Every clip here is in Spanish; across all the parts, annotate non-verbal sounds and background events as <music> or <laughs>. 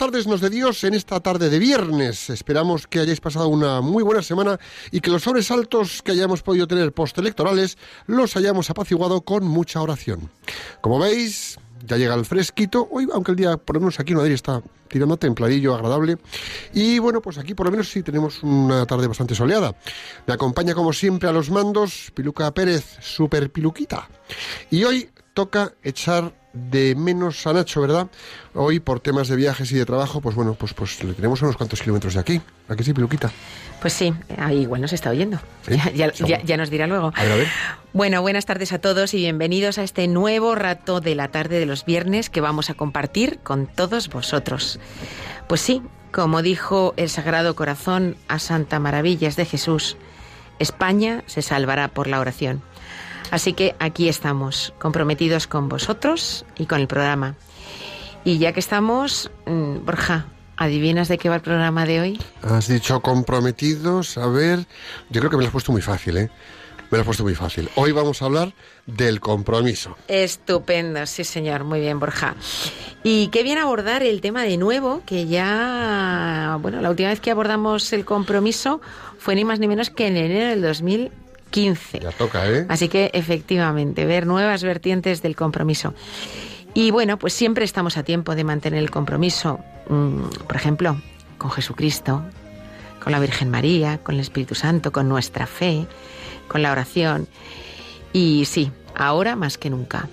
tardes, nos de Dios, en esta tarde de viernes. Esperamos que hayáis pasado una muy buena semana y que los sobresaltos que hayamos podido tener postelectorales los hayamos apaciguado con mucha oración. Como veis, ya llega el fresquito. Hoy, aunque el día, por lo menos aquí en Madrid, está tirando templadillo, agradable. Y bueno, pues aquí por lo menos sí tenemos una tarde bastante soleada. Me acompaña como siempre a los mandos Piluca Pérez, super piluquita. Y hoy toca echar de menos a Nacho, ¿verdad? Hoy por temas de viajes y de trabajo, pues bueno, pues, pues le tenemos unos cuantos kilómetros de aquí. ¿A que sí, Piluquita? Pues sí, ahí igual nos está oyendo. ¿Sí? Ya, ya- Seguro. ya- ya nos dirá luego. A ver, a ver. Bueno, buenas tardes a todos y bienvenidos a este nuevo rato de la tarde de los viernes que vamos a compartir con todos vosotros. Pues sí, como dijo el Sagrado Corazón a Santa Maravillas de Jesús, España se salvará por la oración. Así que aquí estamos, comprometidos con vosotros y con el programa. Y ya que estamos, mm, Borja, ¿adivinas de qué va el programa de hoy? Has dicho comprometidos, a ver. Yo creo que me lo has puesto muy fácil, ¿eh? Me lo has puesto muy fácil. Hoy vamos a hablar del compromiso. Estupendo, sí señor, muy bien Borja. Y qué bien abordar el tema de nuevo, que ya, bueno, la última vez que abordamos el compromiso fue ni más ni menos que en enero del 2015. Ya toca, ¿eh? Así que efectivamente, ver nuevas vertientes del compromiso. Y bueno, pues siempre estamos a tiempo de mantener el compromiso, mm, por ejemplo, con Jesucristo, con la Virgen María, con el Espíritu Santo, con nuestra fe, con la oración. Y sí, ahora más que nunca.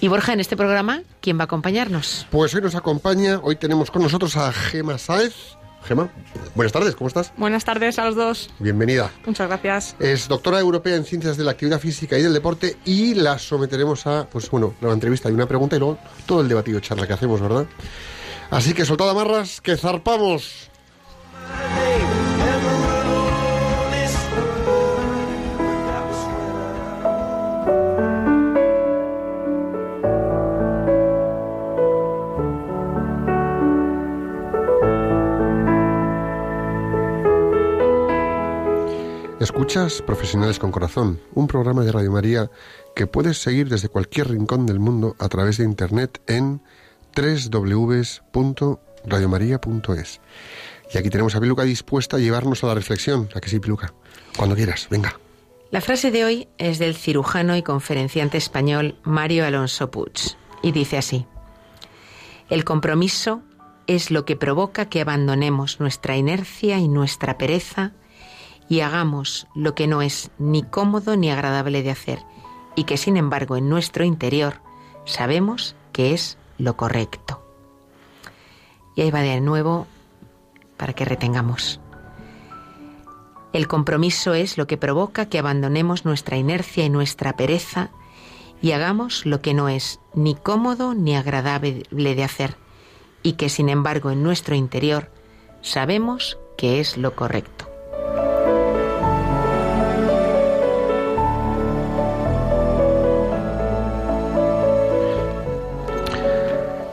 Y Borja, en este programa, ¿quién va a acompañarnos? Pues hoy nos acompaña, hoy tenemos con nosotros a Gema Sáez. Gema, buenas tardes, ¿cómo estás? Buenas tardes a los dos. Bienvenida. Muchas gracias. Es doctora europea en ciencias de la actividad física y del deporte y la someteremos a, pues bueno, la entrevista y una pregunta y luego todo el debatido charla que hacemos, ¿verdad? Así que soltad amarras, que zarpamos. Escuchas Profesionales con Corazón, un programa de Radio María que puedes seguir desde cualquier rincón del mundo a través de internet en www.radiomaria.es. Y aquí tenemos a Piluca dispuesta a llevarnos a la reflexión. ¿A que sí, Piluca? Cuando quieras, venga. La frase de hoy es del cirujano y conferenciante español Mario Alonso Puig y dice así: El compromiso es lo que provoca que abandonemos nuestra inercia y nuestra pereza y hagamos lo que no es ni cómodo ni agradable de hacer y que sin embargo en nuestro interior sabemos que es lo correcto. Y ahí va de nuevo para que retengamos. El compromiso es lo que provoca que abandonemos nuestra inercia y nuestra pereza y hagamos lo que no es ni cómodo ni agradable de hacer y que sin embargo en nuestro interior sabemos que es lo correcto.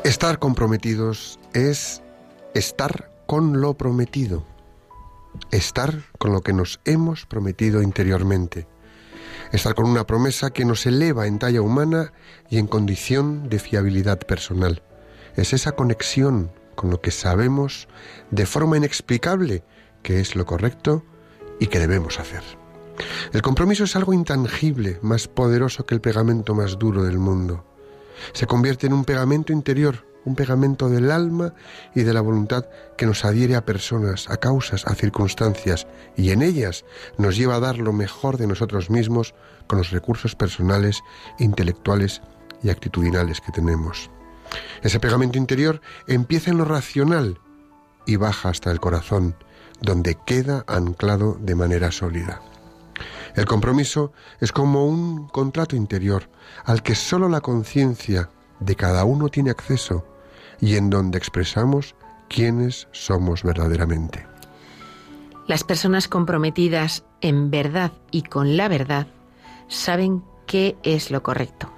Estar comprometidos es estar con lo prometido, estar con lo que nos hemos prometido interiormente, estar con una promesa que nos eleva en talla humana y en condición de fiabilidad personal. Es esa conexión con lo que sabemos de forma inexplicable que es lo correcto y que debemos hacer. El compromiso es algo intangible, más poderoso que el pegamento más duro del mundo. Se convierte en un pegamento interior, un pegamento del alma y de la voluntad que nos adhiere a personas, a causas, a circunstancias, y en ellas nos lleva a dar lo mejor de nosotros mismos con los recursos personales, intelectuales y actitudinales que tenemos. Ese pegamento interior empieza en lo racional y baja hasta el corazón, donde queda anclado de manera sólida. El compromiso es como un contrato interior al que sólo la conciencia de cada uno tiene acceso y en donde expresamos quiénes somos verdaderamente. Las personas comprometidas en verdad y con la verdad saben qué es lo correcto,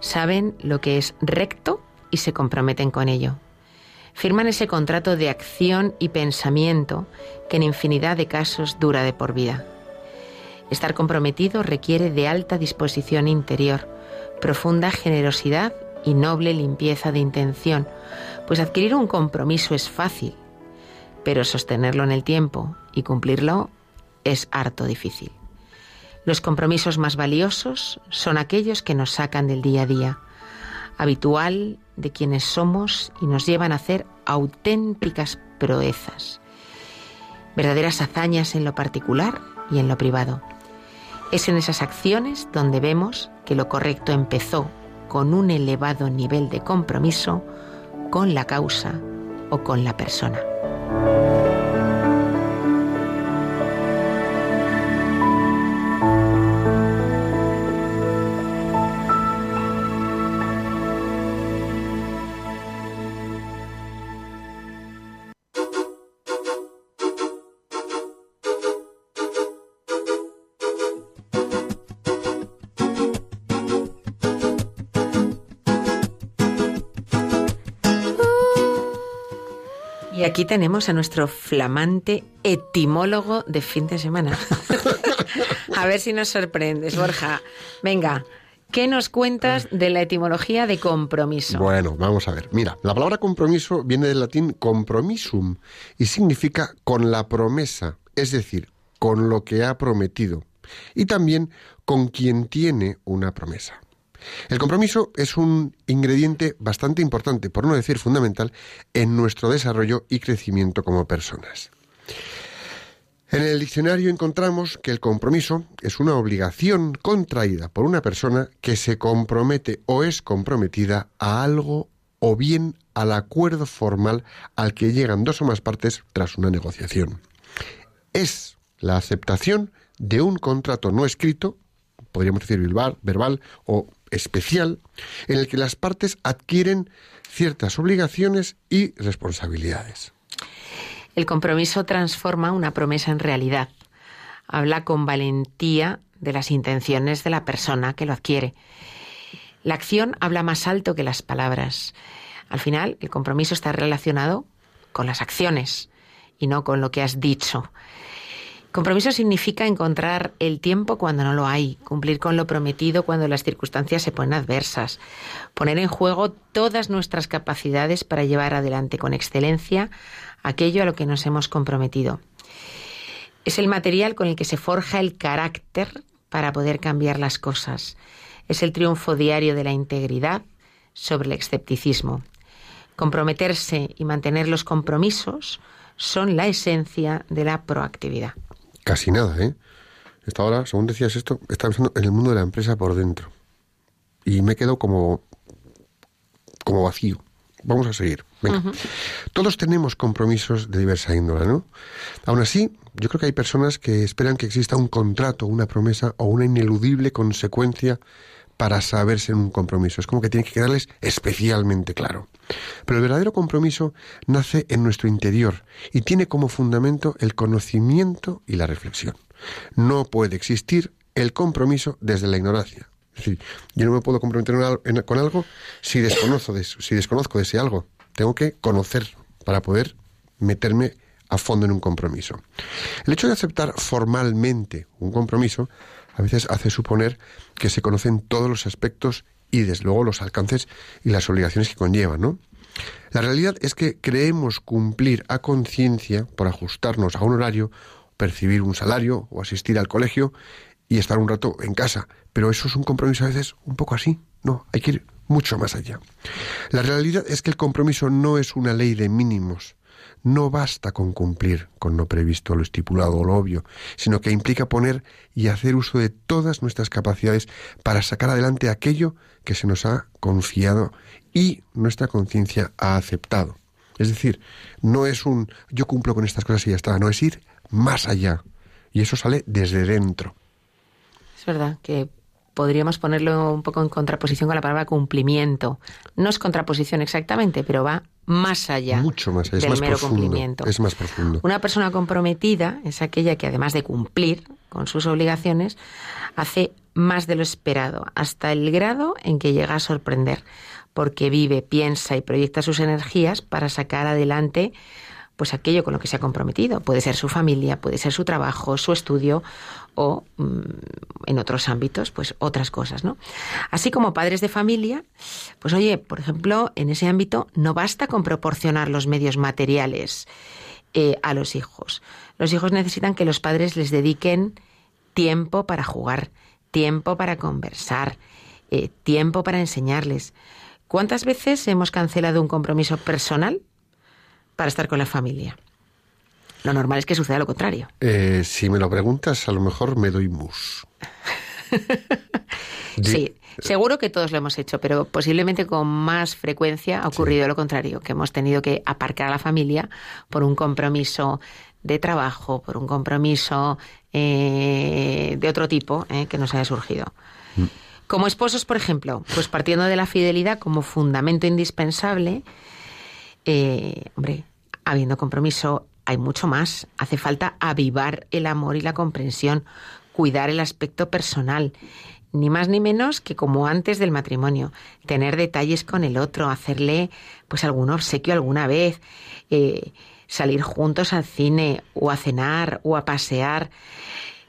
saben lo que es recto y se comprometen con ello. Firman ese contrato de acción y pensamiento que en infinidad de casos dura de por vida. Estar comprometido requiere de alta disposición interior, profunda generosidad y noble limpieza de intención, pues adquirir un compromiso es fácil, pero sostenerlo en el tiempo y cumplirlo es harto difícil. Los compromisos más valiosos son aquellos que nos sacan del día a día, habitual de quienes somos y nos llevan a hacer auténticas proezas, verdaderas hazañas en lo particular y en lo privado. Es en esas acciones donde vemos que lo correcto empezó con un elevado nivel de compromiso con la causa o con la persona. Aquí tenemos a nuestro flamante etimólogo de fin de semana. <laughs> a ver si nos sorprendes, Borja. Venga, ¿qué nos cuentas de la etimología de compromiso? Bueno, vamos a ver. Mira, la palabra compromiso viene del latín compromisum y significa con la promesa, es decir, con lo que ha prometido. Y también con quien tiene una promesa. El compromiso es un ingrediente bastante importante, por no decir fundamental, en nuestro desarrollo y crecimiento como personas. En el diccionario encontramos que el compromiso es una obligación contraída por una persona que se compromete o es comprometida a algo o bien al acuerdo formal al que llegan dos o más partes tras una negociación. Es la aceptación de un contrato no escrito, podríamos decir verbal, o especial en el que las partes adquieren ciertas obligaciones y responsabilidades. El compromiso transforma una promesa en realidad. Habla con valentía de las intenciones de la persona que lo adquiere. La acción habla más alto que las palabras. Al final, el compromiso está relacionado con las acciones y no con lo que has dicho. Compromiso significa encontrar el tiempo cuando no lo hay, cumplir con lo prometido cuando las circunstancias se ponen adversas, poner en juego todas nuestras capacidades para llevar adelante con excelencia aquello a lo que nos hemos comprometido. Es el material con el que se forja el carácter para poder cambiar las cosas. Es el triunfo diario de la integridad sobre el escepticismo. Comprometerse y mantener los compromisos son la esencia de la proactividad. Casi nada, ¿eh? Esta hora, según decías esto, estaba pensando en el mundo de la empresa por dentro. Y me quedo como, como vacío. Vamos a seguir. Venga. Todos tenemos compromisos de diversa índole, ¿no? Aún así, yo creo que hay personas que esperan que exista un contrato, una promesa o una ineludible consecuencia para saberse en un compromiso. Es como que tiene que quedarles especialmente claro. Pero el verdadero compromiso nace en nuestro interior y tiene como fundamento el conocimiento y la reflexión. No puede existir el compromiso desde la ignorancia. Es decir, yo no me puedo comprometer con algo si desconozco, de, eso- si desconozco de ese algo. Tengo que conocer para poder meterme a fondo en un compromiso. El hecho de aceptar formalmente un compromiso a veces hace suponer que se conocen todos los aspectos y desde luego los alcances y las obligaciones que conllevan, ¿no? La realidad es que creemos cumplir a conciencia por ajustarnos a un horario, percibir un salario o asistir al colegio y estar un rato en casa. Pero eso es un compromiso a veces un poco así. No, hay que ir mucho más allá. La realidad es que el compromiso no es una ley de mínimos. No basta con cumplir con lo previsto, lo estipulado o lo obvio, sino que implica poner y hacer uso de todas nuestras capacidades para sacar adelante aquello que se nos ha confiado y nuestra conciencia ha aceptado. Es decir, no es un yo cumplo con estas cosas y ya está, no es ir más allá. Y eso sale desde dentro. Es verdad que podríamos ponerlo un poco en contraposición con la palabra cumplimiento. No es contraposición exactamente, pero va más allá Mucho más, es del más mero profundo, cumplimiento. es más profundo. Una persona comprometida es aquella que además de cumplir con sus obligaciones, hace más de lo esperado, hasta el grado en que llega a sorprender, porque vive, piensa y proyecta sus energías para sacar adelante pues aquello con lo que se ha comprometido. Puede ser su familia, puede ser su trabajo, su estudio o mm, en otros ámbitos, pues otras cosas, ¿no? Así como padres de familia, pues oye, por ejemplo, en ese ámbito no basta con proporcionar los medios materiales eh, a los hijos. Los hijos necesitan que los padres les dediquen tiempo para jugar, tiempo para conversar, eh, tiempo para enseñarles. ¿Cuántas veces hemos cancelado un compromiso personal para estar con la familia? Lo normal es que suceda lo contrario. Eh, si me lo preguntas, a lo mejor me doy mus. <laughs> Sí, seguro que todos lo hemos hecho, pero posiblemente con más frecuencia ha ocurrido lo contrario, que hemos tenido que aparcar a la familia por un compromiso de trabajo, por un compromiso eh, de otro tipo eh, que nos haya surgido. Como esposos, por ejemplo, pues partiendo de la fidelidad como fundamento indispensable, eh, hombre, habiendo compromiso hay mucho más. Hace falta avivar el amor y la comprensión, cuidar el aspecto personal, ni más ni menos que como antes del matrimonio, tener detalles con el otro, hacerle pues algún obsequio alguna vez, eh, salir juntos al cine o a cenar o a pasear,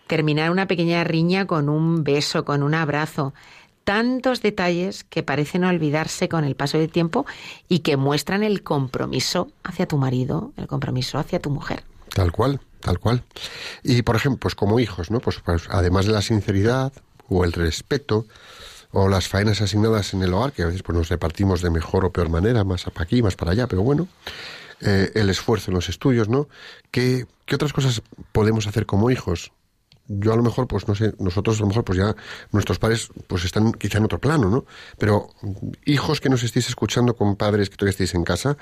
terminar una pequeña riña con un beso, con un abrazo. Tantos detalles que parecen olvidarse con el paso del tiempo y que muestran el compromiso hacia tu marido, el compromiso hacia tu mujer. Tal cual, tal cual. Y por ejemplo, pues como hijos, ¿no? Pues, pues además de la sinceridad o el respeto o las faenas asignadas en el hogar, que a veces pues nos repartimos de mejor o peor manera, más para aquí, más para allá, pero bueno, eh, el esfuerzo en los estudios, ¿no? ¿Qué, ¿Qué otras cosas podemos hacer como hijos? Yo a lo mejor, pues no sé, nosotros a lo mejor, pues ya nuestros padres, pues están quizá en otro plano, ¿no? Pero mm, hijos que nos estéis escuchando con padres que todavía estéis en casa,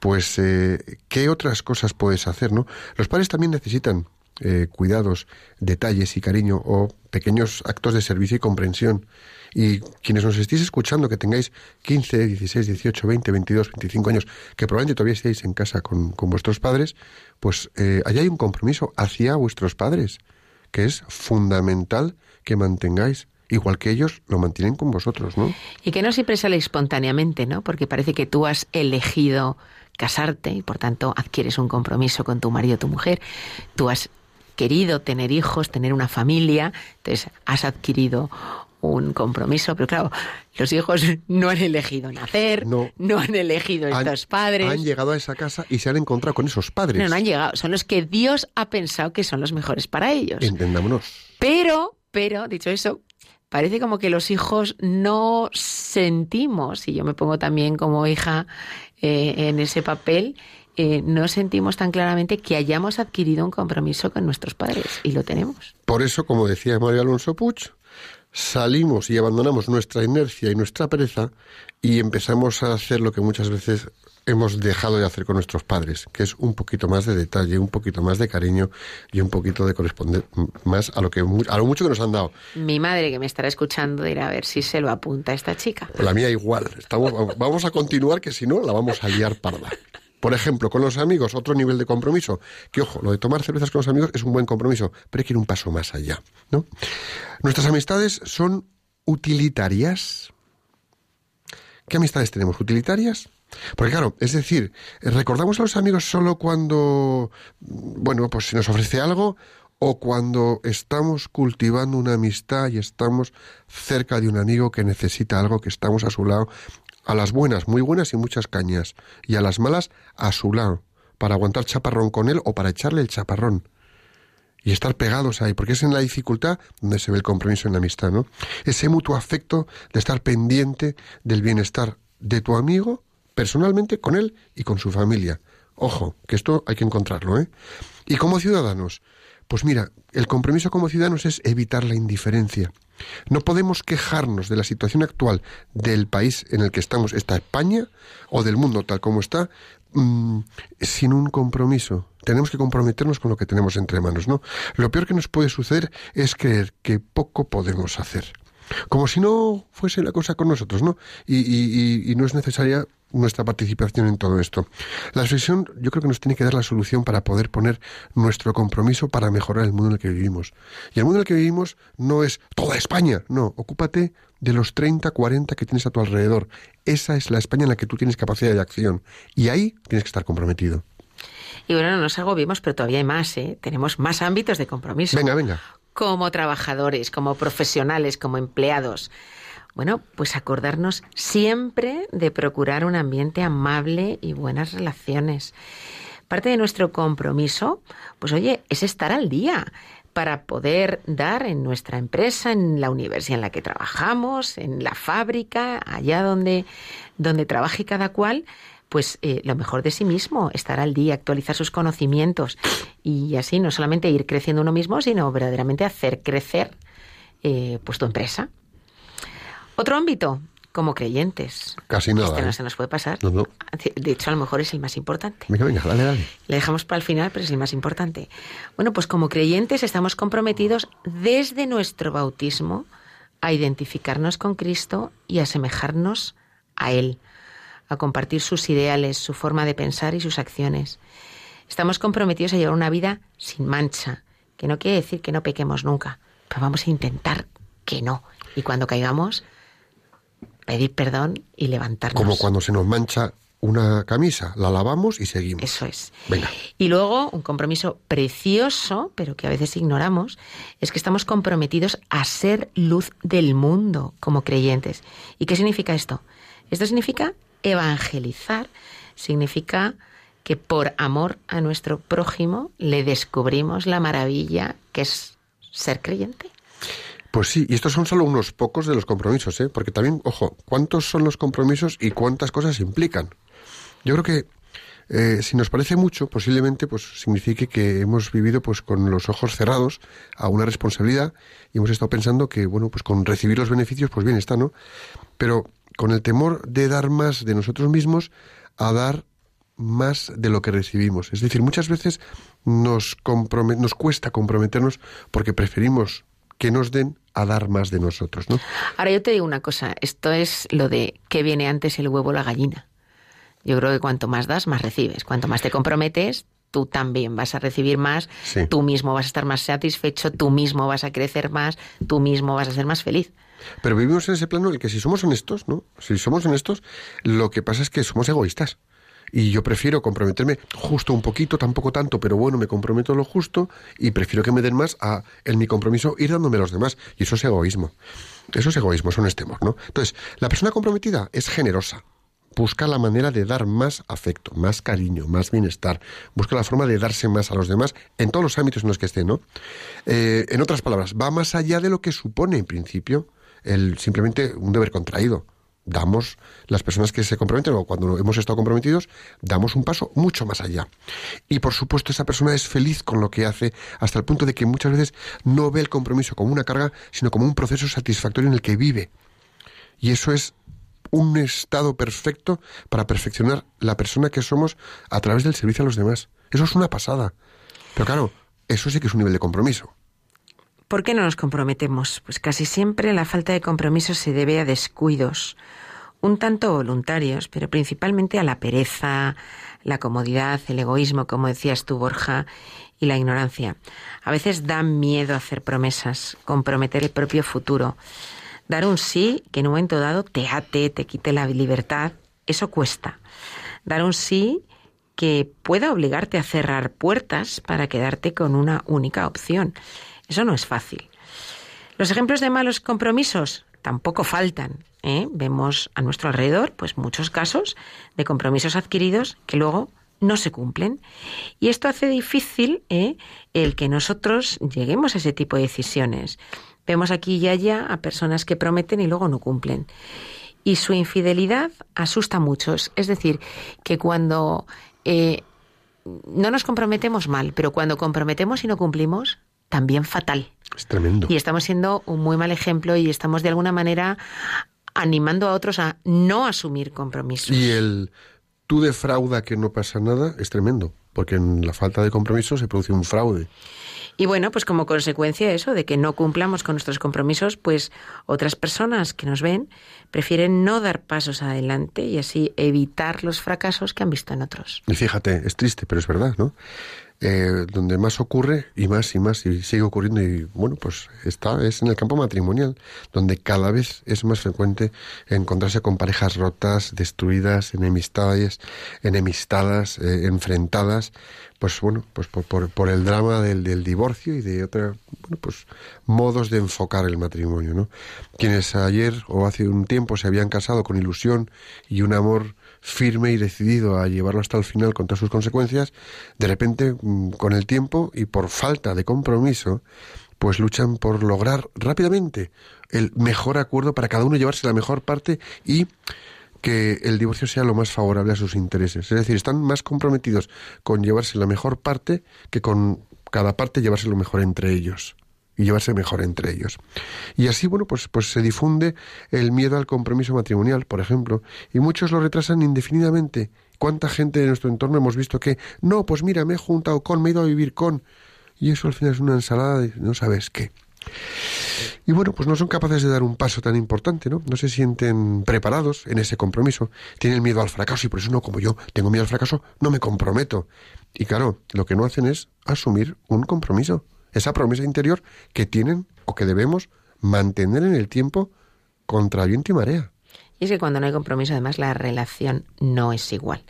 pues eh, ¿qué otras cosas puedes hacer, no? Los padres también necesitan eh, cuidados, detalles y cariño o pequeños actos de servicio y comprensión. Y quienes nos estéis escuchando, que tengáis 15, 16, 18, 20, 22, 25 años, que probablemente todavía estéis en casa con, con vuestros padres, pues eh, allá hay un compromiso hacia vuestros padres, que es fundamental que mantengáis, igual que ellos lo mantienen con vosotros, ¿no? Y que no siempre sale espontáneamente, ¿no? Porque parece que tú has elegido casarte y por tanto adquieres un compromiso con tu marido o tu mujer. Tú has querido tener hijos, tener una familia, entonces has adquirido un compromiso, pero claro, los hijos <laughs> no han elegido nacer, No. no, han elegido Han- estos padres. Han llegado a esa casa y se han encontrado con esos padres. no, no han llegado, son los que Dios ha pensado que son los mejores para ellos. Entendámonos. Pero, pero, dicho eso, parece como que los hijos no sentimos, y yo me pongo también como hija eh, en ese papel, eh, no sentimos tan claramente que hayamos adquirido un compromiso con nuestros padres, y lo tenemos. Por eso, como decía María Alonso Puig, salimos y abandonamos nuestra inercia y nuestra pereza y empezamos a hacer lo que muchas veces hemos dejado de hacer con nuestros padres, que es un poquito más de detalle, un poquito más de cariño y un poquito de corresponder más a lo que a lo mucho que nos han dado. Mi madre que me estará escuchando dirá a ver si se lo apunta a esta chica. La mía igual. Estamos, vamos a continuar, que si no, la vamos a liar parda. Por ejemplo, con los amigos, otro nivel de compromiso. Que ojo, lo de tomar cervezas con los amigos es un buen compromiso, pero hay que ir un paso más allá, ¿no? Nuestras amistades son utilitarias? ¿Qué amistades tenemos? ¿Utilitarias? Porque claro, es decir, recordamos a los amigos solo cuando, bueno, pues se nos ofrece algo o cuando estamos cultivando una amistad y estamos cerca de un amigo que necesita algo, que estamos a su lado, a las buenas, muy buenas y muchas cañas, y a las malas a su lado, para aguantar chaparrón con él o para echarle el chaparrón. Y estar pegados ahí, porque es en la dificultad donde se ve el compromiso en la amistad, ¿no? Ese mutuo afecto de estar pendiente del bienestar de tu amigo, personalmente, con él y con su familia. Ojo, que esto hay que encontrarlo, ¿eh? Y como ciudadanos, pues mira, el compromiso como ciudadanos es evitar la indiferencia. No podemos quejarnos de la situación actual del país en el que estamos, esta España, o del mundo tal como está, mm, sin un compromiso. Tenemos que comprometernos con lo que tenemos entre manos, ¿no? Lo peor que nos puede suceder es creer que poco podemos hacer. Como si no fuese la cosa con nosotros, ¿no? Y, y- y- y no es necesaria nuestra participación en todo esto. La reflexión yo creo que nos tiene que dar la solución para poder poner nuestro compromiso para mejorar el mundo en el que vivimos. Y el mundo en el que vivimos no es toda España, no, ocúpate de los 30, 40 que tienes a tu alrededor. Esa es la España en la que tú tienes capacidad de acción. Y ahí tienes que estar comprometido. Y bueno, no nos agobiemos, pero todavía hay más, ¿eh? Tenemos más ámbitos de compromiso. Venga, venga. Como trabajadores, como profesionales, como empleados. Bueno, pues acordarnos siempre de procurar un ambiente amable y buenas relaciones. Parte de nuestro compromiso, pues oye, es estar al día para poder dar en nuestra empresa, en la universidad en la que trabajamos, en la fábrica, allá donde, donde trabaje cada cual, pues eh, lo mejor de sí mismo, estar al día, actualizar sus conocimientos y así no solamente ir creciendo uno mismo, sino verdaderamente hacer crecer eh, pues tu empresa. Otro ámbito, como creyentes. Casi nada, Este no ¿eh? se nos puede pasar. No, no. De hecho, a lo mejor es el más importante. Venga, venga, dale, dale. Le dejamos para el final, pero es el más importante. Bueno, pues como creyentes estamos comprometidos desde nuestro bautismo a identificarnos con Cristo y a asemejarnos a Él, a compartir sus ideales, su forma de pensar y sus acciones. Estamos comprometidos a llevar una vida sin mancha, que no quiere decir que no pequemos nunca, pero vamos a intentar que no. Y cuando caigamos, pedir perdón y levantarnos. Como cuando se nos mancha una camisa, la lavamos y seguimos. Eso es. Venga. Y luego, un compromiso precioso, pero que a veces ignoramos, es que estamos comprometidos a ser luz del mundo como creyentes. ¿Y qué significa esto? Esto significa evangelizar, significa que por amor a nuestro prójimo le descubrimos la maravilla que es ser creyente. Pues sí, y estos son solo unos pocos de los compromisos, ¿eh? Porque también, ojo, ¿cuántos son los compromisos y cuántas cosas implican? Yo creo que eh, si nos parece mucho, posiblemente pues signifique que hemos vivido pues con los ojos cerrados a una responsabilidad y hemos estado pensando que, bueno, pues con recibir los beneficios, pues bien está, ¿no? Pero con el temor de dar más de nosotros mismos a dar más de lo que recibimos. Es decir, muchas veces nos, nos cuesta comprometernos porque preferimos que nos den a dar más de nosotros, ¿no? Ahora yo te digo una cosa, esto es lo de que viene antes el huevo o la gallina. Yo creo que cuanto más das, más recibes. Cuanto más te comprometes, tú también vas a recibir más, Sí. tú mismo vas a estar más satisfecho, tú mismo vas a crecer más, tú mismo vas a ser más feliz. Pero vivimos en ese plano en el que si somos honestos, ¿no? Si somos honestos, lo que pasa es que somos egoístas. Y yo prefiero comprometerme justo un poquito, tampoco tanto, pero bueno, me comprometo lo justo y prefiero que me den más a, en mi compromiso, ir dándome a los demás. Y eso es egoísmo. Eso es egoísmo, eso no es temor, ¿no? Entonces, la persona comprometida es generosa. Busca la manera de dar más afecto, más cariño, más bienestar. Busca la forma de darse más a los demás en todos los ámbitos en los que esté, ¿no? Eh, en otras palabras, va más allá de lo que supone, en principio, el simplemente un deber contraído. Damos, las personas que se comprometen o cuando hemos estado comprometidos, damos un paso mucho más allá. Y por supuesto, esa persona es feliz con lo que hace, hasta el punto de que muchas veces no ve el compromiso como una carga, sino como un proceso satisfactorio en el que vive. Y eso es un estado perfecto para perfeccionar la persona que somos a través del servicio a los demás. Eso es una pasada. Pero claro, eso sí que es un nivel de compromiso. ¿Por qué no nos comprometemos? Pues casi siempre la falta de compromiso se debe a descuidos, un tanto voluntarios, pero principalmente a la pereza, la comodidad, el egoísmo, como decías tú, Borja, y la ignorancia. A veces da miedo hacer promesas, comprometer el propio futuro. Dar un sí que en un momento dado te ate, te quite la libertad, eso cuesta. Dar un sí que pueda obligarte a cerrar puertas para quedarte con una única opción. Eso no es fácil. Los ejemplos de malos compromisos tampoco faltan. ¿eh? Vemos a nuestro alrededor pues muchos casos de compromisos adquiridos que luego no se cumplen. Y esto hace difícil ¿eh? el que nosotros lleguemos a ese tipo de decisiones. Vemos aquí y allá a personas que prometen y luego no cumplen. Y su infidelidad asusta a muchos. Es decir, que cuando eh, no nos comprometemos mal, pero cuando comprometemos y no cumplimos, también fatal. Es tremendo. Y estamos siendo un muy mal ejemplo y estamos de alguna manera animando a otros a no asumir compromisos. Y el tú defrauda que no pasa nada es tremendo, porque en la falta de compromiso se produce un fraude. Y bueno, pues como consecuencia de eso, de que no cumplamos con nuestros compromisos, pues otras personas que nos ven prefieren no dar pasos adelante y así evitar los fracasos que han visto en otros. Y fíjate, es triste, pero es verdad, ¿no? Eh, donde más ocurre y más y más y sigue ocurriendo y bueno pues está es en el campo matrimonial donde cada vez es más frecuente encontrarse con parejas rotas destruidas enemistades enemistadas eh, enfrentadas pues bueno pues por, por, el drama del, del, divorcio y de otra bueno pues modos de enfocar el matrimonio no quienes ayer o hace un tiempo se habían casado con ilusión y un amor firme y decidido a llevarlo hasta el final con todas sus consecuencias, de repente, mm, con el tiempo y por falta de compromiso, pues luchan por lograr rápidamente el mejor acuerdo para cada uno llevarse la mejor parte y que el divorcio sea lo más favorable a sus intereses. Es decir, están más comprometidos con llevarse la mejor parte que con cada parte llevarse lo mejor entre ellos y llevarse mejor entre ellos. Y así, bueno, pues, pues se difunde el miedo al compromiso matrimonial, por ejemplo, y muchos lo retrasan indefinidamente. ¿Cuánta gente de nuestro entorno hemos visto que, no, pues mira, me he juntado con, me he ido a vivir con, y eso al final es una ensalada de no sabes qué. Y bueno, pues no son capaces de dar un paso tan importante, ¿no? No se sienten preparados en ese compromiso, tienen miedo al fracaso y por eso no, como yo tengo miedo al fracaso, no me comprometo. Y claro, lo que no hacen es asumir un compromiso esa promesa interior que tienen o que debemos mantener en el tiempo contra viento y marea. Y es que cuando no hay compromiso, además, la relación no es igual.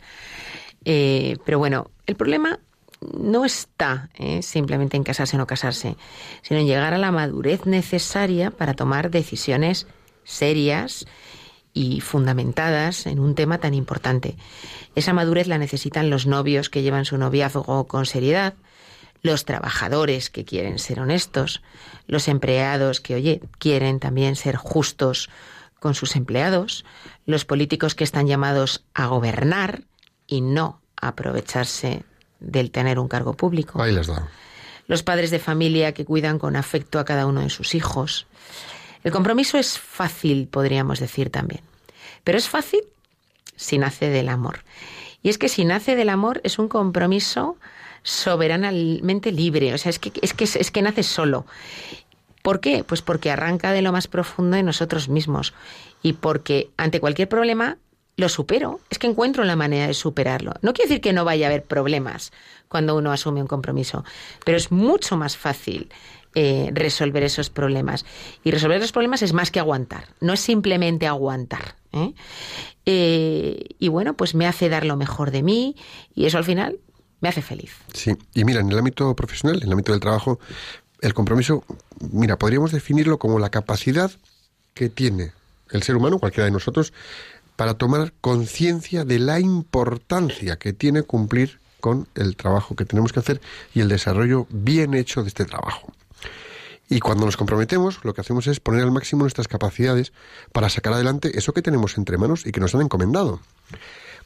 Eh, pero bueno, el problema no está eh, simplemente en casarse o no casarse, sino en llegar a la madurez necesaria para tomar decisiones serias y fundamentadas en un tema tan importante. Esa madurez la necesitan los novios que llevan su noviazgo con seriedad, los trabajadores que quieren ser honestos, los empleados que, oye, quieren también ser justos con sus empleados, los políticos que están llamados a gobernar y no a aprovecharse del tener un cargo público. Ahí les da. Los padres de familia que cuidan con afecto a cada uno de sus hijos. El compromiso es fácil, podríamos decir también. Pero es fácil si nace del amor. Y es que si nace del amor es un compromiso soberanamente libre, o sea, es que, es que, es que nace solo. ¿Por qué? Pues porque arranca de lo más profundo de nosotros mismos y porque ante cualquier problema lo supero, es que encuentro la manera de superarlo. No quiere decir que no vaya a haber problemas cuando uno asume un compromiso, pero es mucho más fácil eh, resolver esos problemas. Y resolver los problemas es más que aguantar, no es simplemente aguantar. ¿eh? Eh, y bueno, pues me hace dar lo mejor de mí y eso al final me hace feliz. Sí, y mira, en el ámbito profesional, en el ámbito del trabajo, el compromiso, mira, podríamos definirlo como la capacidad que tiene el ser humano, cualquiera de nosotros, para tomar conciencia de la importancia que tiene cumplir con el trabajo que tenemos que hacer y el desarrollo bien hecho de este trabajo. Y cuando nos comprometemos, lo que hacemos es poner al máximo nuestras capacidades para sacar adelante eso que tenemos entre manos y que nos han encomendado.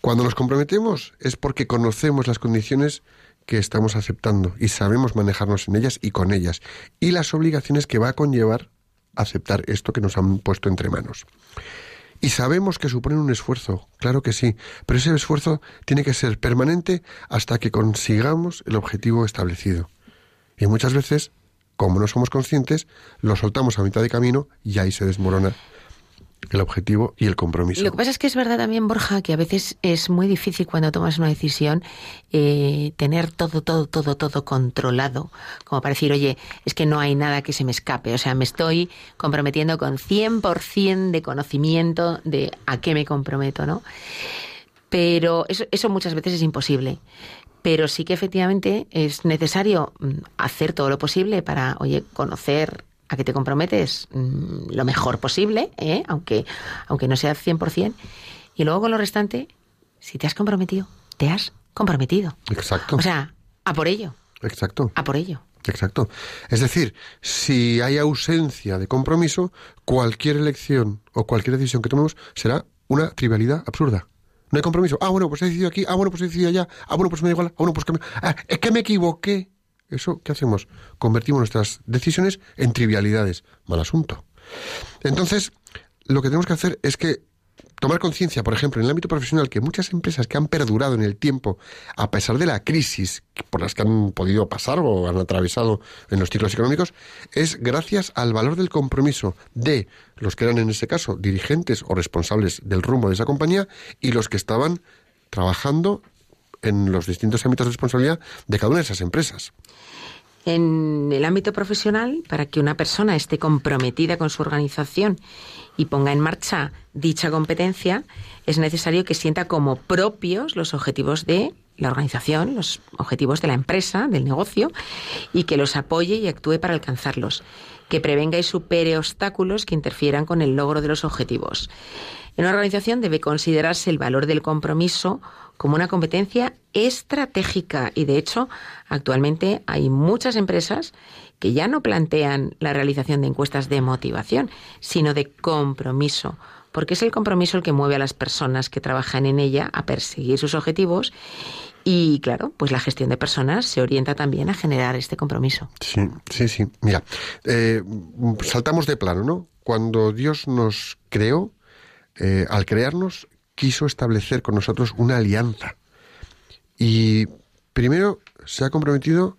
Cuando nos comprometemos es porque conocemos las condiciones que estamos aceptando y sabemos manejarnos en ellas y con ellas y las obligaciones que va a conllevar aceptar esto que nos han puesto entre manos. Y sabemos que suponen un esfuerzo, claro que sí, pero ese esfuerzo tiene que ser permanente hasta que consigamos el objetivo establecido. Y muchas veces, como no somos conscientes, lo soltamos a mitad de camino y ahí se desmorona el objetivo y el compromiso. Lo que pasa es que es verdad también, Borja, que a veces es muy difícil cuando tomas una decisión eh, tener todo, todo, todo, todo controlado, como para decir, oye, es que no hay nada que se me escape, o sea, me estoy comprometiendo con 100% de conocimiento de a qué me comprometo, ¿no? Pero eso, eso muchas veces es imposible. Pero sí que efectivamente es necesario mm, hacer todo lo posible para, oye, conocer a que te comprometes mm, lo mejor posible, ¿eh? aunque, aunque no sea 100%. Y luego con lo restante, si te has comprometido, te has comprometido. Exacto. O sea, a por ello, Exacto. a por ello. Exacto. Es decir, si hay ausencia de compromiso, cualquier elección o cualquier decisión que tomemos será una trivialidad absurda. No hay compromiso. Ah, bueno, pues he decidido aquí. Ah, bueno, pues he decidido allá. Ah, bueno, pues me da igual. Ah, bueno, pues que me... Ah, es que me equivoqué. Eso, ¿qué hacemos? Convertimos nuestras decisiones en trivialidades. Mal asunto. Entonces, lo que tenemos que hacer es que tomar conciencia, por ejemplo, en el ámbito profesional, que muchas empresas que han perdurado en el tiempo, a pesar de la crisis por las que han podido pasar o han atravesado en los ciclos económicos, es gracias al valor del compromiso de los que eran en ese caso dirigentes o responsables del rumbo de esa compañía y los que estaban trabajando en los distintos ámbitos de responsabilidad de cada una de esas empresas. En el ámbito profesional, para que una persona esté comprometida con su organización y ponga en marcha dicha competencia, es necesario que sienta como propios los objetivos de la organización, los objetivos de la empresa, del negocio, y que los apoye y actúe para alcanzarlos, que prevenga y supere obstáculos que interfieran con el logro de los objetivos. En una organización debe considerarse el valor del compromiso como una competencia estratégica y de hecho actualmente hay muchas empresas que ya no plantean la realización de encuestas de motivación, sino de compromiso, porque es el compromiso el que mueve a las personas que trabajan en ella a perseguir sus objetivos y claro, pues la gestión de personas se orienta también a generar este compromiso. Sí, sí, sí. Mira, eh, saltamos de plano, ¿no? Cuando Dios nos creó, eh, al crearnos, quiso establecer con nosotros una alianza. Y primero se ha comprometido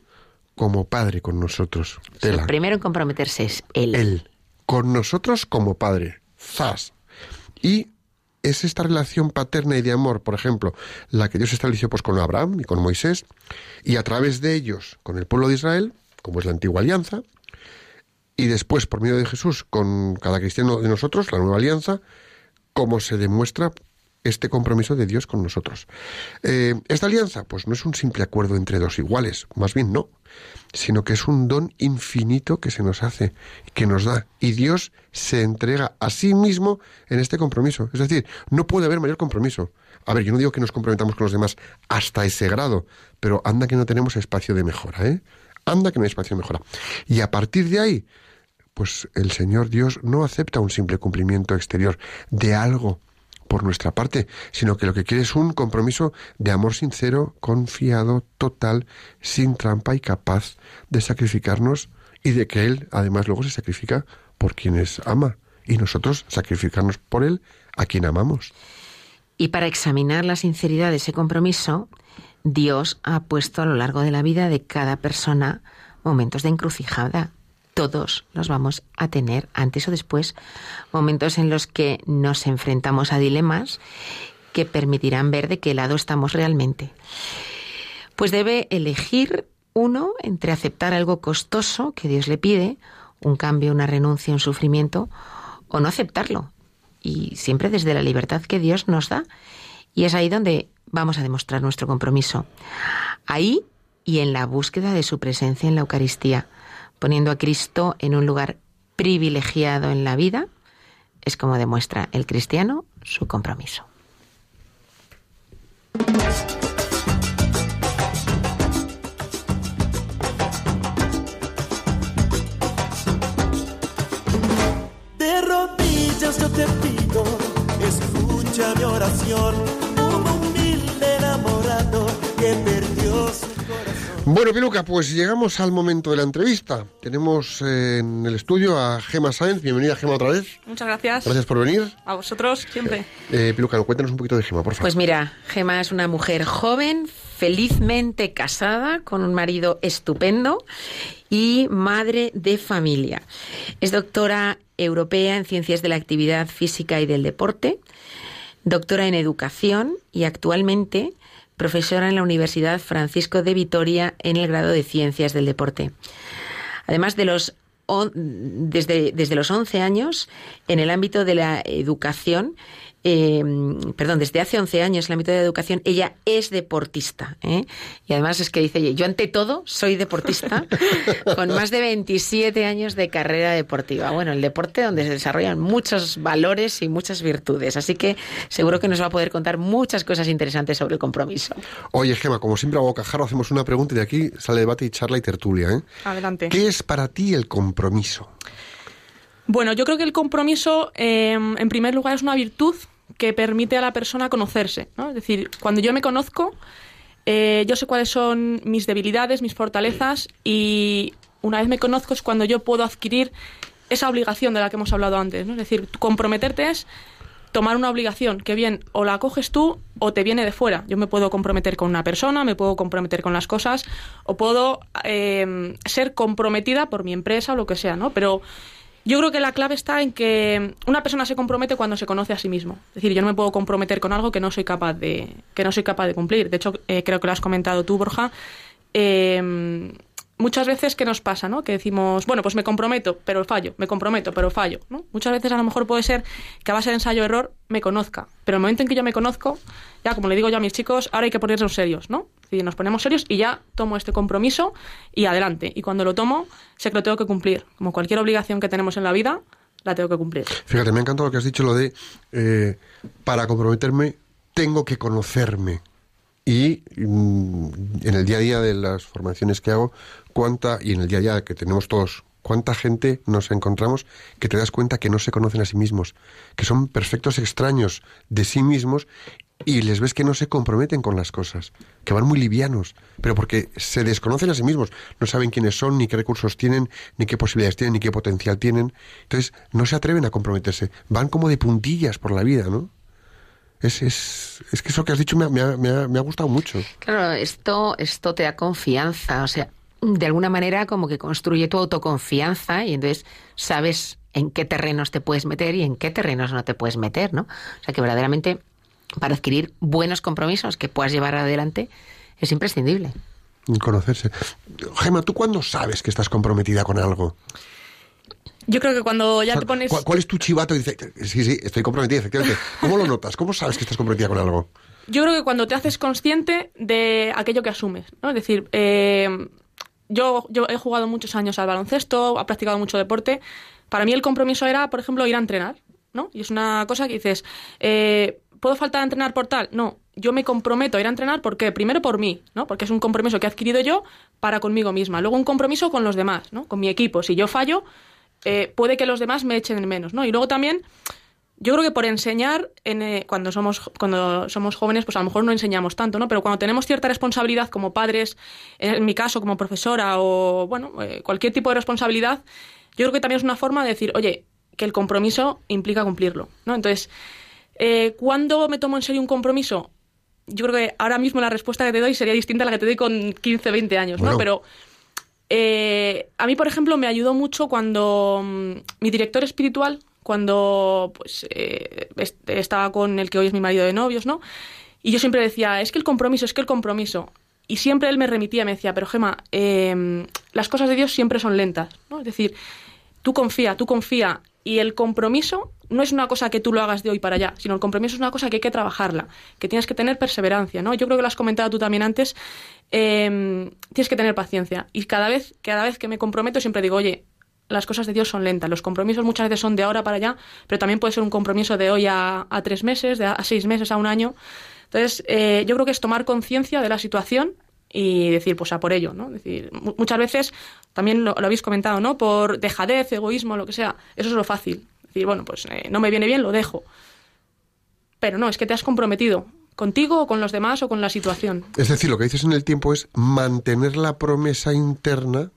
como padre con nosotros. Tela. El primero en comprometerse es él. Él. Con nosotros como padre. Zas. Y es esta relación paterna y de amor, por ejemplo, la que Dios estableció pues con Abraham y con Moisés, y a través de ellos con el pueblo de Israel, como es la antigua alianza, y después por medio de Jesús con cada cristiano de nosotros, la nueva alianza, como se demuestra este compromiso de Dios con nosotros. Eh, esta alianza, pues no es un simple acuerdo entre dos iguales, más bien no, sino que es un don infinito que se nos hace, que nos da, y Dios se entrega a sí mismo en este compromiso. Es decir, no puede haber mayor compromiso. A ver, yo no digo que nos comprometamos con los demás hasta ese grado, pero anda que no tenemos espacio de mejora, ¿eh? Anda que no hay espacio de mejora. Y a partir de ahí, pues el Señor Dios no acepta un simple cumplimiento exterior de algo por nuestra parte, sino que lo que quiere es un compromiso de amor sincero, confiado, total, sin trampa y capaz de sacrificarnos y de que Él además luego se sacrifica por quienes ama y nosotros sacrificarnos por Él a quien amamos. Y para examinar la sinceridad de ese compromiso, Dios ha puesto a lo largo de la vida de cada persona momentos de encrucijada, todos los vamos a tener antes o después, momentos en los que nos enfrentamos a dilemas que permitirán ver de qué lado estamos realmente. Pues debe elegir uno entre aceptar algo costoso que Dios le pide, un cambio, una renuncia, un sufrimiento, o no aceptarlo. Y siempre desde la libertad que Dios nos da. Y es ahí donde vamos a demostrar nuestro compromiso. Ahí y en la búsqueda de su presencia en la Eucaristía poniendo a Cristo en un lugar privilegiado en la vida, es como demuestra el cristiano su compromiso. De rodillas yo te pido, escucha mi oración, Bueno, Piluca, pues llegamos al momento de la entrevista. Tenemos eh, en el estudio a Gema Sáenz. Bienvenida, Gema, otra vez. Muchas gracias. Gracias por venir. A vosotros, siempre. Eh, Piluca, cuéntanos un poquito de Gema, por favor. Pues mira, Gema es una mujer joven, felizmente casada, con un marido estupendo y madre de familia. Es doctora europea en ciencias de la actividad física y del deporte, doctora en educación y actualmente profesora en la Universidad Francisco de Vitoria en el grado de Ciencias del Deporte. Además de los desde, desde los 11 años, en el ámbito de la educación, eh, perdón, desde hace 11 años en el ámbito de la educación, ella es deportista. ¿eh? Y además es que dice, "Oye, yo ante todo soy deportista, <laughs> con más de 27 años de carrera deportiva. Bueno, el deporte donde se desarrollan muchos valores y muchas virtudes. Así que seguro que nos va a poder contar muchas cosas interesantes sobre el compromiso. Oye, Gema, como siempre a bocajarro hacemos una pregunta y de aquí sale debate y charla y tertulia. ¿eh? Adelante. ¿Qué es para ti el compromiso? Bueno, yo creo que el compromiso, eh, en primer lugar, es una virtud que permite a la persona conocerse. ¿no? Es decir, cuando yo me conozco, eh, yo sé cuáles son mis debilidades, mis fortalezas y una vez me conozco es cuando yo puedo adquirir esa obligación de la que hemos hablado antes. ¿no? Es decir, comprometerte es tomar una obligación que bien o la coges tú o te viene de fuera. Yo me puedo comprometer con una persona, me puedo comprometer con las cosas o puedo eh, ser comprometida por mi empresa o lo que sea, ¿no? Pero yo creo que la clave está en que una persona se compromete cuando se conoce a sí mismo. Es decir, yo no me puedo comprometer con algo que no soy capaz de, que no soy capaz de cumplir. De hecho, eh, creo que lo has comentado tú, Borja. Eh, muchas veces, ¿qué nos pasa? ¿no? Que decimos, bueno, pues me comprometo, pero fallo, me comprometo, pero fallo. Muchas veces a lo mejor puede ser que a base de ensayo-error me conozca, pero el momento en que yo me conozco, ya como le digo yo a mis chicos, ahora hay que ponernos serios, ¿no? Decir, nos ponemos serios y ya tomo este compromiso y adelante. Y cuando lo tomo, sé que lo tengo que cumplir. Como cualquier obligación que tenemos en la vida, la tengo que cumplir. Fíjate, me ha encantado lo que has dicho, lo de eh, para comprometerme tengo que conocerme. Y mm, en el día a día de las formaciones que hago, cuánta, y en el día a día que tenemos todos, cuánta gente nos encontramos que te das cuenta que no se conocen a sí mismos, que son perfectos extraños de sí mismos y les ves que no se comprometen con las cosas, que van muy livianos, pero porque se desconocen a sí mismos, no saben quiénes son, ni qué recursos tienen, ni qué posibilidades tienen, ni qué potencial tienen. Entonces, no se atreven a comprometerse, van como de puntillas por la vida, ¿no? Es, es, es que eso que has dicho me me ha- me me ha gustado mucho. Claro, esto, esto te da confianza, o sea, de alguna manera como que construye tu autoconfianza y entonces sabes en qué terrenos te puedes meter y en qué terrenos no te puedes meter, ¿no? O sea que verdaderamente para adquirir buenos compromisos que puedas llevar adelante es imprescindible. Conocerse. Gema, ¿tú cuándo sabes que estás comprometida con algo? Yo creo que cuando ya O sea, te pones... ¿cuál, cuál es tu chivato? Y dice, sí, sí, estoy comprometida, efectivamente. ¿Cómo lo notas? ¿Cómo sabes que estás comprometida con algo? Yo creo que cuando te haces consciente de aquello que asumes, ¿no? Es decir, eh, yo, yo he jugado muchos años al baloncesto, he practicado mucho deporte. Para mí el compromiso era, por ejemplo, ir a entrenar, ¿no? Y es una cosa que dices, eh, ¿puedo faltar a entrenar por tal? No, yo me comprometo a ir a entrenar porque primero por mí, ¿no? Porque es un compromiso que he adquirido yo para conmigo misma. Luego un compromiso con los demás, ¿no? Con mi equipo. Si yo fallo, eh, puede que los demás me echen en menos, ¿no? Y luego también yo creo que por enseñar, en, eh, cuando, somos, cuando somos jóvenes, pues a lo mejor no enseñamos tanto, ¿no? Pero cuando tenemos cierta responsabilidad como padres, en mi caso como profesora o, bueno, eh, cualquier tipo de responsabilidad, yo creo que también es una forma de decir, oye, que el compromiso implica cumplirlo, ¿no? Entonces, eh, ¿cuándo me tomo en serio un compromiso? Yo creo que ahora mismo la respuesta que te doy sería distinta a la que te doy con 15, 20 años, Bueno. ¿no? Pero eh, a mí, por ejemplo, me ayudó mucho cuando mm, mi director espiritual, cuando pues eh, est- estaba con el que hoy es mi marido de novios, ¿no? Y yo siempre decía, es que el compromiso, es que el compromiso. Y siempre él me remitía, me decía, pero Gema, eh, las cosas de Dios siempre son lentas, ¿no? Es decir, tú confía, tú confía. Y el compromiso no es una cosa que tú lo hagas de hoy para allá, sino el compromiso es una cosa que hay que trabajarla, que tienes que tener perseverancia, ¿no? Yo creo que lo has comentado tú también antes, eh, tienes que tener paciencia. Y cada vez, cada vez que me comprometo siempre digo, oye, las cosas de Dios son lentas. Los compromisos muchas veces son de ahora para allá, pero también puede ser un compromiso de hoy a, a tres meses, de a, seis meses, a un año. Entonces, eh, yo creo que es tomar conciencia de la situación y decir, pues a por ello, ¿no? Es decir, mu- muchas veces, también lo, habéis comentado, ¿no? Por dejadez, egoísmo, lo que sea, eso es lo fácil. Es decir, bueno, pues eh, no me viene bien, lo dejo. Pero no, es que te has comprometido. contigo o con los demás o con la situación. Es decir, lo que dices en el tiempo es mantener la promesa interna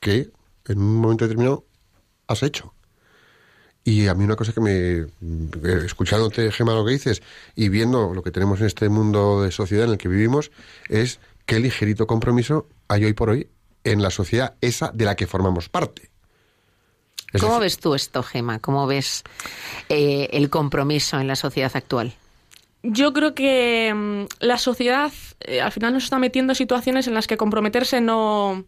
que en un momento determinado has hecho. Y a mí una cosa que me, eh, escuchándote, Gemma, lo que dices, y viendo lo que tenemos en este mundo de sociedad en el que vivimos, es qué ligerito compromiso hay hoy por hoy en la sociedad esa de la que formamos parte. Es ¿Cómo decir, ves tú esto, Gema? ¿Cómo ves eh, el compromiso en la sociedad actual? Yo creo que mm, la sociedad eh, al final nos está metiendo en situaciones en las que comprometerse no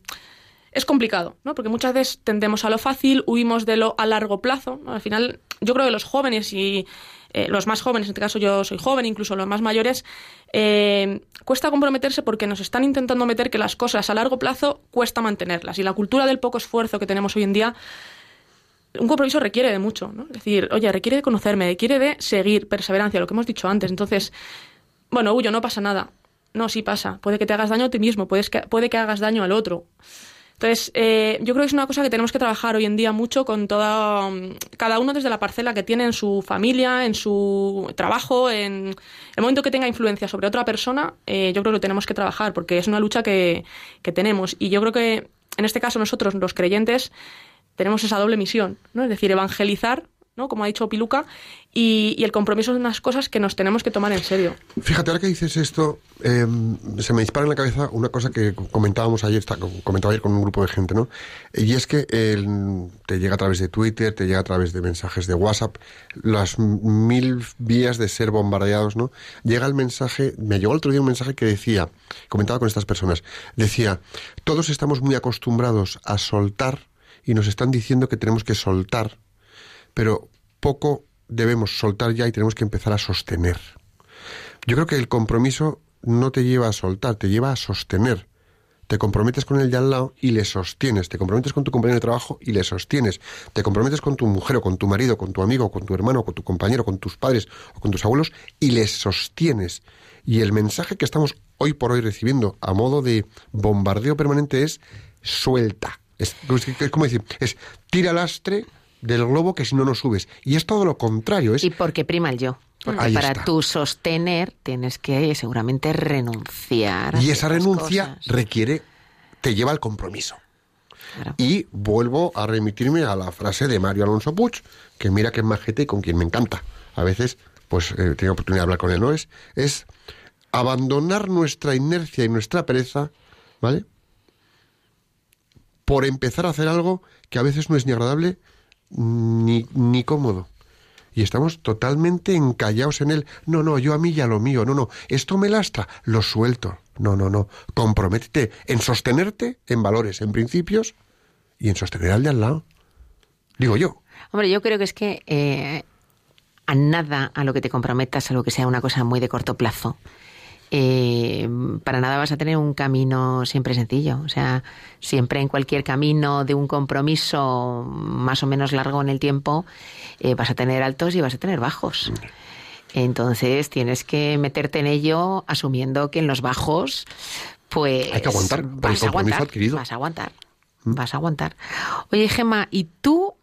es complicado, ¿no? Porque muchas veces tendemos a lo fácil, huimos de lo a largo plazo. ¿no? Al final, yo creo que los jóvenes y eh, los más jóvenes, en este caso yo soy joven, incluso los más mayores, eh, cuesta comprometerse porque nos están intentando meter que las cosas a largo plazo cuesta mantenerlas. Y la cultura del poco esfuerzo que tenemos hoy en día un compromiso requiere de mucho, ¿no? Es decir, oye, requiere de conocerme, requiere de seguir, perseverancia, lo que hemos dicho antes. Entonces, bueno, Huyo, no pasa nada. No, sí pasa. Puede que te hagas daño a ti mismo, puedes que, puede que hagas daño al otro. Entonces, eh, yo creo que es una cosa que tenemos que trabajar hoy en día mucho con toda, mm, cada uno desde la parcela que tiene en su familia, en su trabajo, en el momento que tenga influencia sobre otra persona, eh, yo creo que lo tenemos que trabajar porque es una lucha que, que tenemos. Y yo creo que en este caso nosotros, los creyentes, tenemos esa doble misión, ¿no? Es decir, evangelizar, ¿no? Como ha dicho Piluca, y, el compromiso de unas cosas que nos tenemos que tomar en serio. Fíjate, ahora que dices esto, eh, se me dispara en la cabeza una cosa que comentábamos ayer, está- comentaba ayer con un grupo de gente, ¿no? Y es que el- te llega a través de Twitter, te llega a través de mensajes de WhatsApp, las mil vías de ser bombardeados, ¿no? Llega el mensaje, me llegó el otro día un mensaje que decía, comentaba con estas personas, decía, todos estamos muy acostumbrados a soltar y nos están diciendo que tenemos que soltar, pero poco debemos soltar ya y tenemos que empezar a sostener. Yo creo que el compromiso no te lleva a soltar, te lleva a sostener. Te comprometes con el de al lado y le sostienes. Te comprometes con tu compañero de trabajo y le sostienes. Te comprometes con tu mujer o con tu marido, con tu amigo, con tu hermano, con tu compañero, con tus padres o con tus abuelos y les sostienes. Y el mensaje que estamos hoy por hoy recibiendo a modo de bombardeo permanente es suelta. Es, es como decir, es tira lastre del globo que si no no subes. Y es todo lo contrario. Es Y porque prima el yo. Porque para está. tú sostener tienes que seguramente renunciar. Y esa renuncia cosas. requiere, te lleva al compromiso. Claro. Y vuelvo a remitirme a la frase de Mario Alonso Puig, que mira que es majete y con quien me encanta. A veces, pues, eh, tengo oportunidad de hablar con él, ¿no? Es, es abandonar nuestra inercia y nuestra pereza, ¿vale? Por empezar a hacer algo que a veces no es ni agradable ni, ni cómodo. Y estamos totalmente encallados en él. No, no, yo a mí ya lo mío. No, no, esto me lastra, lo suelto. No, no, no. Comprométete en sostenerte en valores, en principios y en sostener al de al lado. Digo yo. Hombre, yo creo que es que eh, a nada a lo que te comprometas, a lo que sea una cosa muy de corto plazo, eh, para nada vas a tener un camino siempre sencillo. O sea, siempre en cualquier camino de un compromiso más o menos largo en el tiempo, eh, vas a tener altos y vas a tener bajos. Entonces tienes que meterte en ello asumiendo que en los bajos, pues. Hay que aguantar por el vas a compromiso aguantar. adquirido. Vas a aguantar. Vas a aguantar. Oye, Gemma, ¿y tú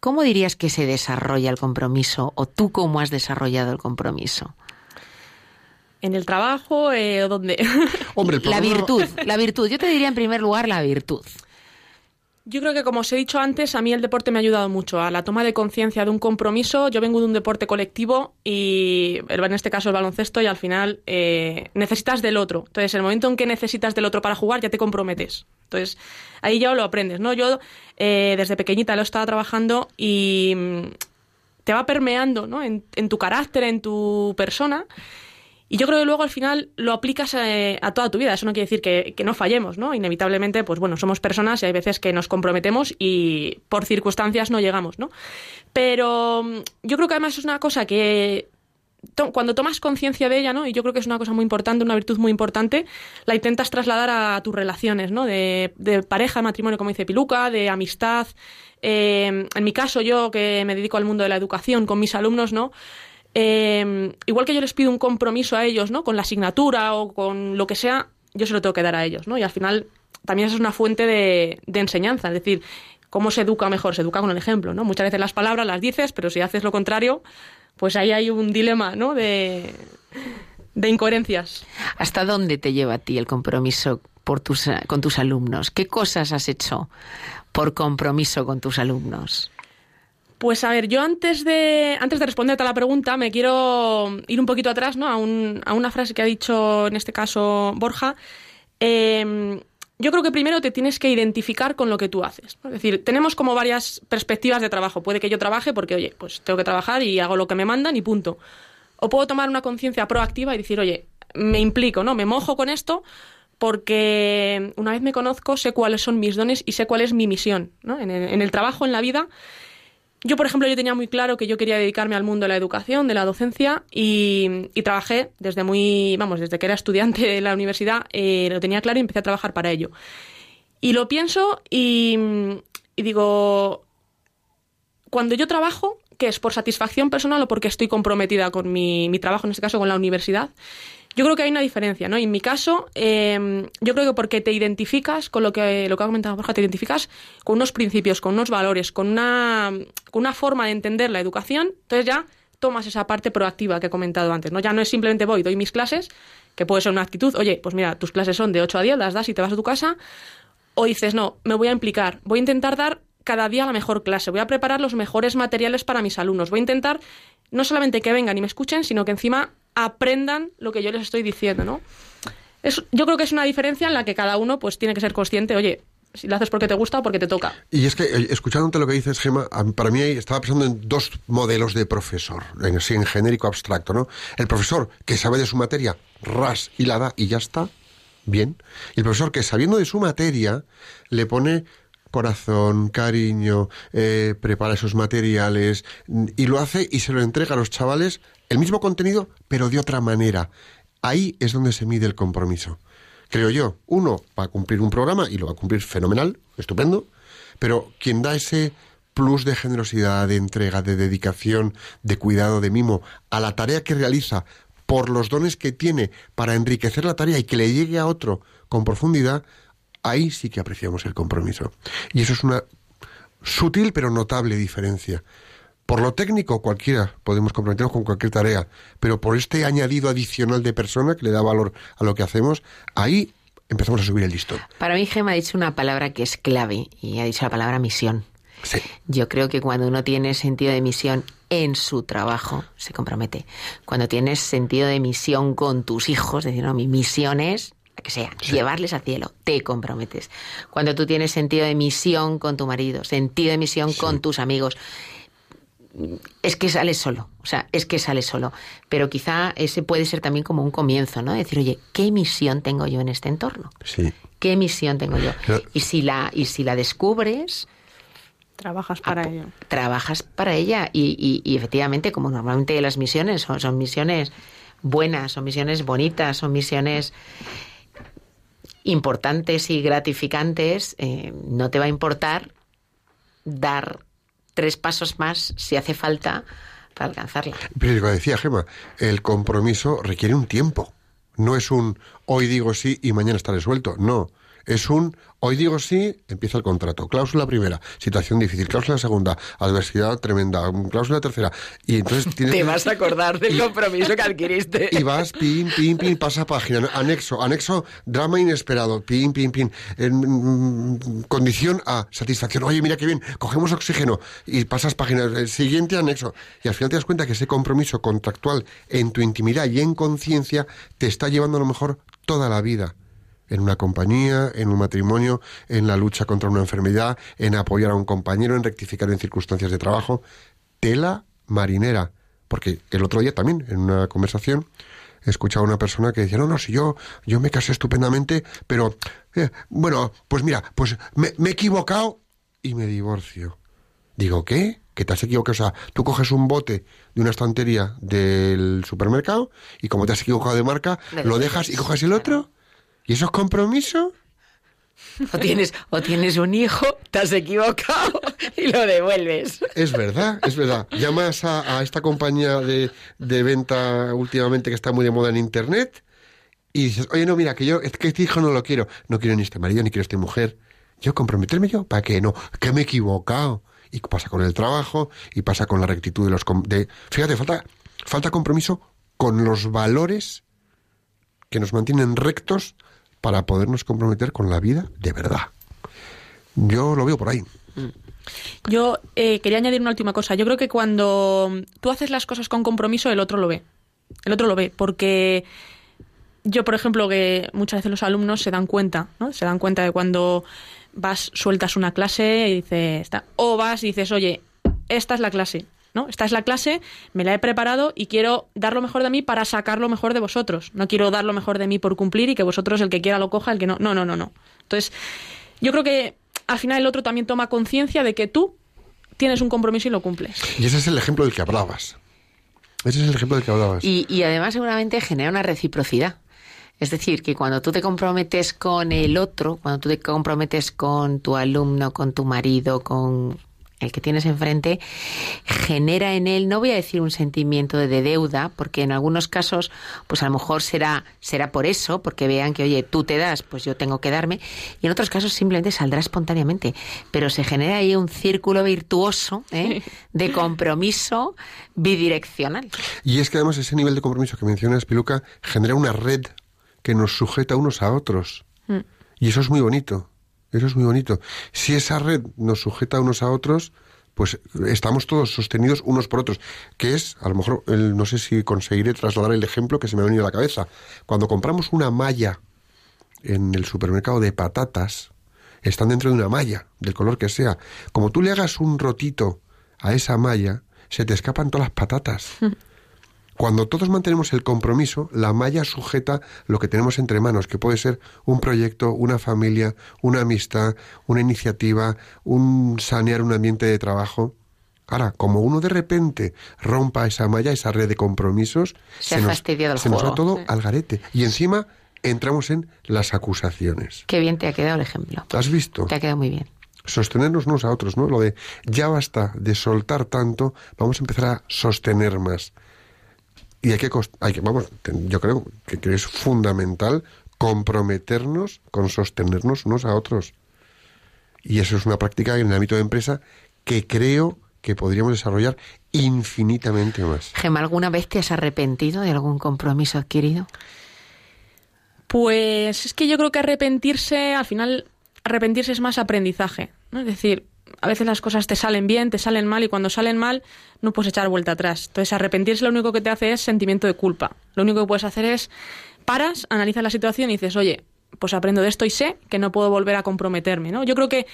cómo dirías que se desarrolla el compromiso? ¿O tú cómo has desarrollado el compromiso? En el trabajo, eh, o donde. <laughs> Hombre, el La virtud, la virtud. Yo te diría en primer lugar la virtud. Yo creo que, como os he dicho antes, a mí el deporte me ha ayudado mucho a la toma de conciencia de un compromiso. Yo vengo de un deporte colectivo y, en este caso, el baloncesto, y al final eh, necesitas del otro. Entonces, el momento en que necesitas del otro para jugar, ya te comprometes. Entonces, ahí ya lo aprendes, ¿no? Yo, eh, desde pequeñita, lo estaba trabajando y mm, te va permeando, ¿no? En, en tu carácter, en tu persona. Y yo creo que luego al final lo aplicas eh, a toda tu vida. Eso no quiere decir que, que no fallemos, ¿no? Inevitablemente, pues bueno, somos personas y hay veces que nos comprometemos y por circunstancias no llegamos, ¿no? Pero mm, yo creo que además es una cosa que cuando tomas conciencia de ella, ¿no? Y yo creo que es una cosa muy importante, una virtud muy importante, la intentas trasladar a tus relaciones, ¿no? De, de pareja, matrimonio, como dice Piluca, de amistad. Eh, en mi caso, yo que me dedico al mundo de la educación con mis alumnos, ¿no? Eh, igual que yo les pido un compromiso a ellos, ¿no? Con la asignatura o con lo que sea, yo se lo tengo que dar a ellos, ¿no? Y al final también eso es una fuente de, enseñanza, es decir, ¿cómo se educa mejor? Se educa con el ejemplo, ¿no? Muchas veces las palabras las dices, pero si haces lo contrario, pues ahí hay un dilema, ¿no? De, incoherencias. ¿Hasta dónde te lleva a ti el compromiso con tus alumnos? ¿Qué cosas has hecho por compromiso con tus alumnos? Pues a ver, yo antes de, antes de responderte a la pregunta me quiero ir un poquito atrás ¿no? a, un- a una frase que ha dicho en este caso Borja. Eh, yo creo que primero te tienes que identificar con lo que tú haces. Es decir, tenemos como varias perspectivas de trabajo. Puede que yo trabaje porque, oye, pues tengo que trabajar y hago lo que me mandan y punto. O puedo tomar una conciencia proactiva y decir, oye, me implico, ¿no? Me mojo con esto porque una vez me conozco, sé cuáles son mis dones y sé cuál es mi misión, ¿no? En el, en el trabajo, en la vida. Yo, por ejemplo, yo tenía muy claro que yo quería dedicarme al mundo de la educación, de la docencia, y, trabajé desde muy, vamos, desde que era estudiante de la universidad, eh, lo tenía claro y empecé a trabajar para ello. Y lo pienso y, y digo, cuando yo trabajo, que es por satisfacción personal o porque estoy comprometida con mi, mi trabajo, en este caso con la universidad, yo creo que hay una diferencia, ¿no? Y en mi caso, eh, yo creo que porque te identificas con lo que, lo que ha comentado Borja, te identificas con unos principios, con unos valores, con una, con una forma de entender la educación, entonces ya tomas esa parte proactiva que he comentado antes, ¿no? Ya no es simplemente voy, doy mis clases, que puede ser una actitud, oye, pues mira, tus clases son de 8 a 10, las das y te vas a tu casa, o dices, no, me voy a implicar, voy a intentar dar cada día la mejor clase, voy a preparar los mejores materiales para mis alumnos, voy a intentar no solamente que vengan y me escuchen, sino que encima aprendan lo que yo les estoy diciendo, ¿no? Yo creo que es una diferencia en la que cada uno pues tiene que ser consciente, oye, si lo haces porque te gusta o porque te toca. Y es que, eh, escuchándote lo que dices, Gema, para mí estaba pensando en dos modelos de profesor, en, en genérico abstracto, ¿no? El profesor que sabe de su materia, ras y la da y ya está, bien. Y el profesor que sabiendo de su materia le pone corazón, cariño, eh, prepara esos materiales mm, y lo hace y se lo entrega a los chavales el mismo contenido, pero de otra manera. Ahí es donde se mide el compromiso. Creo yo, uno va a cumplir un programa y lo va a cumplir fenomenal, estupendo, pero quien da ese plus de generosidad, de entrega, de dedicación, de cuidado, de mimo a la tarea que realiza por los dones que tiene para enriquecer la tarea y que le llegue a otro con profundidad, ahí sí que apreciamos el compromiso. Y eso es una sutil pero notable diferencia. Por lo técnico, cualquiera podemos comprometernos con cualquier tarea, pero por este añadido adicional de persona que le da valor a lo que hacemos, ahí empezamos a subir el listón. Para mí, Gema ha dicho una palabra que es clave y ha dicho la palabra misión. Sí. Yo creo que cuando uno tiene sentido de misión en su trabajo, se compromete. Cuando tienes sentido de misión con tus hijos, decir, no, mi misión es la que sea, llevarles al cielo, te comprometes. Cuando tú tienes sentido de misión con tu marido, sentido de misión con tus amigos, es que sales solo, o sea, es que sales solo. Pero quizá ese puede ser también como un comienzo, ¿no? Decir, oye, ¿qué misión tengo yo en este entorno? Sí. ¿Qué misión tengo yo? Pero- Y si la, y si la descubres, Trabajas para ello. trabajas para ella y, y- y efectivamente como normalmente las misiones son, son misiones buenas, son misiones bonitas, son misiones importantes y gratificantes, eh, no te va a importar dar tres pasos más si hace falta para alcanzarla. Pero como decía Gema, el compromiso requiere un tiempo. No es un hoy digo sí y mañana estaré suelto. No. Es un hoy digo sí, empieza el contrato. Cláusula primera, situación difícil. Cláusula segunda, adversidad tremenda. Cláusula tercera. Y entonces <laughs> tienes. Te vas a acordar del <laughs> y- compromiso que adquiriste. <laughs> Y vas, pin, pin, pin, pasa página, anexo, anexo, drama inesperado, pin, pin, pin, en, mm, condición A, satisfacción, oye, mira qué bien, cogemos oxígeno y pasas página, el siguiente anexo, y al final te das cuenta que ese compromiso contractual en tu intimidad y en conciencia te está llevando a lo mejor toda la vida. En una compañía, en un matrimonio, en la lucha contra una enfermedad, en apoyar a un compañero, en rectificar en circunstancias de trabajo. Tela marinera. Porque el otro día también, en una conversación, he escuchado a una persona que decía, no, no, si yo, yo me casé estupendamente, pero, eh, bueno, pues mira, pues me, me he equivocado y me divorcio. Digo, ¿qué? Que te has equivocado. O sea, tú coges un bote de una estantería del supermercado y como te has equivocado de marca, lo dejas y coges el otro. ¿Y eso es compromiso? O tienes, o tienes un hijo, te has equivocado <laughs> y lo devuelves. Es verdad, es verdad. Llamas a, a esta compañía de, de venta últimamente que está muy de moda en Internet y dices, oye, no, mira, que yo, es que este hijo no lo quiero. No quiero ni este marido, ni quiero esta mujer. Yo comprometerme yo, ¿para qué? No, que me he equivocado. Y pasa con el trabajo y pasa con la rectitud de los... De, fíjate, falta, falta compromiso con los valores que nos mantienen rectos para podernos comprometer con la vida de verdad. Yo lo veo por ahí. Yo eh, quería añadir una última cosa. Yo creo que cuando tú haces las cosas con compromiso, el otro lo ve. El otro lo ve, porque yo, por ejemplo, que muchas veces los alumnos se dan cuenta, ¿no? Se dan cuenta de cuando vas, sueltas una clase y dices, o vas y dices, oye, esta es la clase, ¿no? Esta es la clase, me la he preparado y quiero dar lo mejor de mí para sacar lo mejor de vosotros. No quiero dar lo mejor de mí por cumplir y que vosotros el que quiera lo coja, el que no. No, no, no, no. Entonces, yo creo que al final el otro también toma conciencia de que tú tienes un compromiso y lo cumples. Y ese es el ejemplo del que hablabas. Ese es el ejemplo del que hablabas. Y, y además seguramente genera una reciprocidad. Es decir, que cuando tú te comprometes con el otro, cuando tú te comprometes con tu alumno, con tu marido, con el que tienes enfrente, genera en él, no voy a decir un sentimiento de deuda, porque en algunos casos, pues a lo mejor será, será por eso, porque vean que, oye, tú te das, pues yo tengo que darme, y en otros casos simplemente saldrá espontáneamente, pero se genera ahí un círculo virtuoso ¿eh? de compromiso bidireccional. Y es que además ese nivel de compromiso que mencionas, Piluca, genera una red que nos sujeta unos a otros. Y eso es muy bonito. Eso es muy bonito. Si esa red nos sujeta unos a otros, pues estamos todos sostenidos unos por otros. Que es, a lo mejor, no sé si conseguiré trasladar el ejemplo que se me ha venido a la cabeza. Cuando compramos una malla en el supermercado de patatas, están dentro de una malla, del color que sea. Como tú le hagas un rotito a esa malla, se te escapan todas las patatas. <laughs> Cuando todos mantenemos el compromiso, la malla sujeta lo que tenemos entre manos, que puede ser un proyecto, una familia, una amistad, una iniciativa, un sanear un ambiente de trabajo. Ahora, como uno de repente rompa esa malla, esa red de compromisos, Se el se nos va todo al garete. Y encima entramos en las acusaciones. Qué bien te ha quedado el ejemplo. ¿Has visto? Te ha quedado muy bien. sostenernos unos a otros, ¿no? Lo de ya basta de soltar tanto, vamos a empezar a sostener más. Y hay que, cos- hay que vamos, yo creo que, que es fundamental comprometernos con sostenernos unos a otros. Y eso es una práctica en el ámbito de empresa que creo que podríamos desarrollar infinitamente más. Gema, ¿alguna vez te has arrepentido de algún compromiso adquirido? Pues es que yo creo que arrepentirse, al final, arrepentirse es más aprendizaje. ¿no? Es decir, a veces las cosas te salen bien, te salen mal y cuando salen mal no puedes echar vuelta atrás. Entonces, arrepentirse lo único que te hace es sentimiento de culpa. Lo único que puedes hacer es paras, analizas la situación y dices, oye, pues aprendo de esto y sé que no puedo volver a comprometerme. ¿no? Yo creo que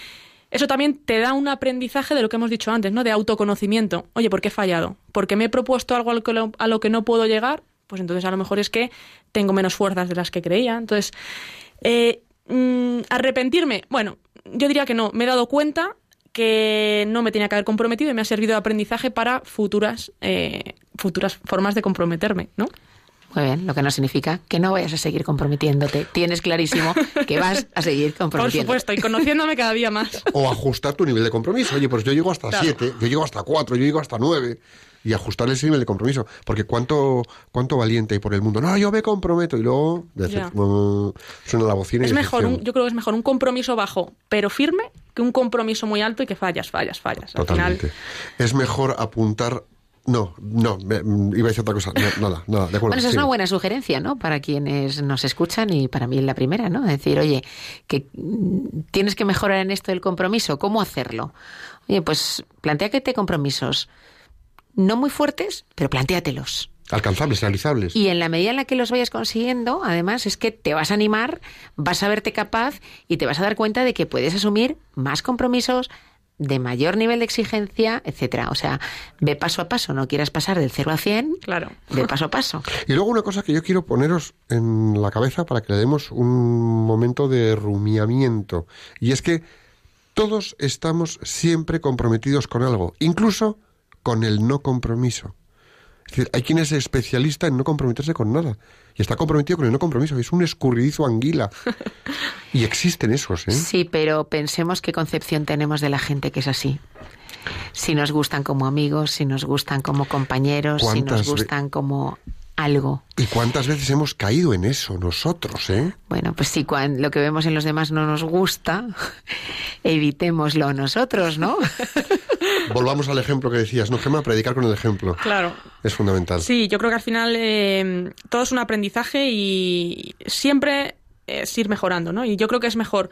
eso también te da un aprendizaje de lo que hemos dicho antes, ¿no? De autoconocimiento. Oye, ¿por qué he fallado? ¿Porque me he propuesto algo a lo que, no puedo llegar? Pues entonces a lo mejor es que tengo menos fuerzas de las que creía. Entonces, eh, mm, arrepentirme, bueno, yo diría que no. Me he dado cuenta que no me tenía que haber comprometido y me ha servido de aprendizaje para futuras, eh, futuras formas de comprometerme, ¿no? Muy bien, lo que no significa que no vayas a seguir comprometiéndote. Tienes clarísimo que vas a seguir Por comprometiéndote. supuesto, y conociéndome cada día más. O ajustar tu nivel de compromiso. Oye, pues yo llego hasta Claro. siete, yo llego hasta cuatro, yo llego hasta nueve. Y ajustar ese nivel de compromiso. Porque cuánto, cuánto valiente hay por el mundo. No, yo me comprometo. Y luego decir, mm, suena la bocina Es y mejor, un- yo creo que es mejor un compromiso bajo, pero firme, que un compromiso muy alto y que fallas, fallas, fallas. Al final, Totalmente. Es mejor apuntar. No, no, me- mm, iba a decir otra cosa. No, nada, nada, de acuerdo. Bueno, esa es sí. una buena sugerencia, ¿no? Para quienes nos escuchan y para mí es la primera, ¿no? Decir, oye, que mm, tienes que mejorar en esto del compromiso. ¿Cómo hacerlo? Oye, pues planteate compromisos no muy fuertes, pero plantéatelos. Alcanzables, realizables. Y en la medida en la que los vayas consiguiendo, además, es que te vas a animar, vas a verte capaz y te vas a dar cuenta de que puedes asumir más compromisos de mayor nivel de exigencia, etcétera. O sea, ve paso a paso, no quieras pasar del 0 a 100, claro. ve paso a paso. <laughs> Y luego una cosa que yo quiero poneros en la cabeza para que le demos un momento de rumiamiento. Y es que todos estamos siempre comprometidos con algo, incluso con el no compromiso. Es decir, hay quien es especialista en no comprometerse con nada. Y está comprometido con el no compromiso. Es un escurridizo anguila. <laughs> Y existen esos, ¿eh? Sí, pero pensemos qué concepción tenemos de la gente que es así. Si nos gustan como amigos, si nos gustan como compañeros, si ¿Cuántas nos ve- gustan como algo. ¿Y cuántas veces hemos caído en eso nosotros, eh? Bueno, pues si cuan- lo que vemos en los demás no nos gusta, <laughs> evitémoslo nosotros, ¿no? <laughs> volvamos al ejemplo que decías, ¿no, Gemma? Predicar con el ejemplo. Claro. Es fundamental. Sí, yo creo que al final eh, todo es un aprendizaje y siempre es ir mejorando, ¿no? Y yo creo que es mejor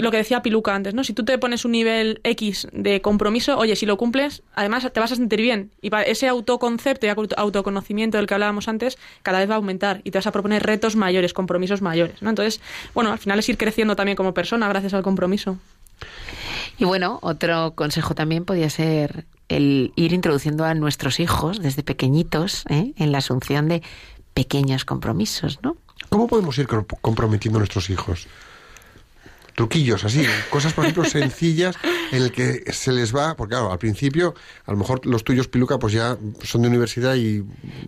lo que decía Piluca antes, ¿no? Si tú te pones un nivel X de compromiso, oye, si lo cumples, además te vas a sentir bien. Y ese autoconcepto y auto- autoconocimiento del que hablábamos antes, cada vez va a aumentar y te vas a proponer retos mayores, compromisos mayores, ¿no? Entonces, bueno, al final es ir creciendo también como persona gracias al compromiso. Y bueno, otro consejo también podría ser el ir introduciendo a nuestros hijos desde pequeñitos ¿eh? en la asunción de pequeños compromisos, ¿no? ¿Cómo podemos ir co- comprometiendo a nuestros hijos? Truquillos, así, cosas, por ejemplo, <laughs> sencillas en el que se les va, porque claro, al principio, a lo mejor los tuyos, Piluca, pues ya son de universidad y...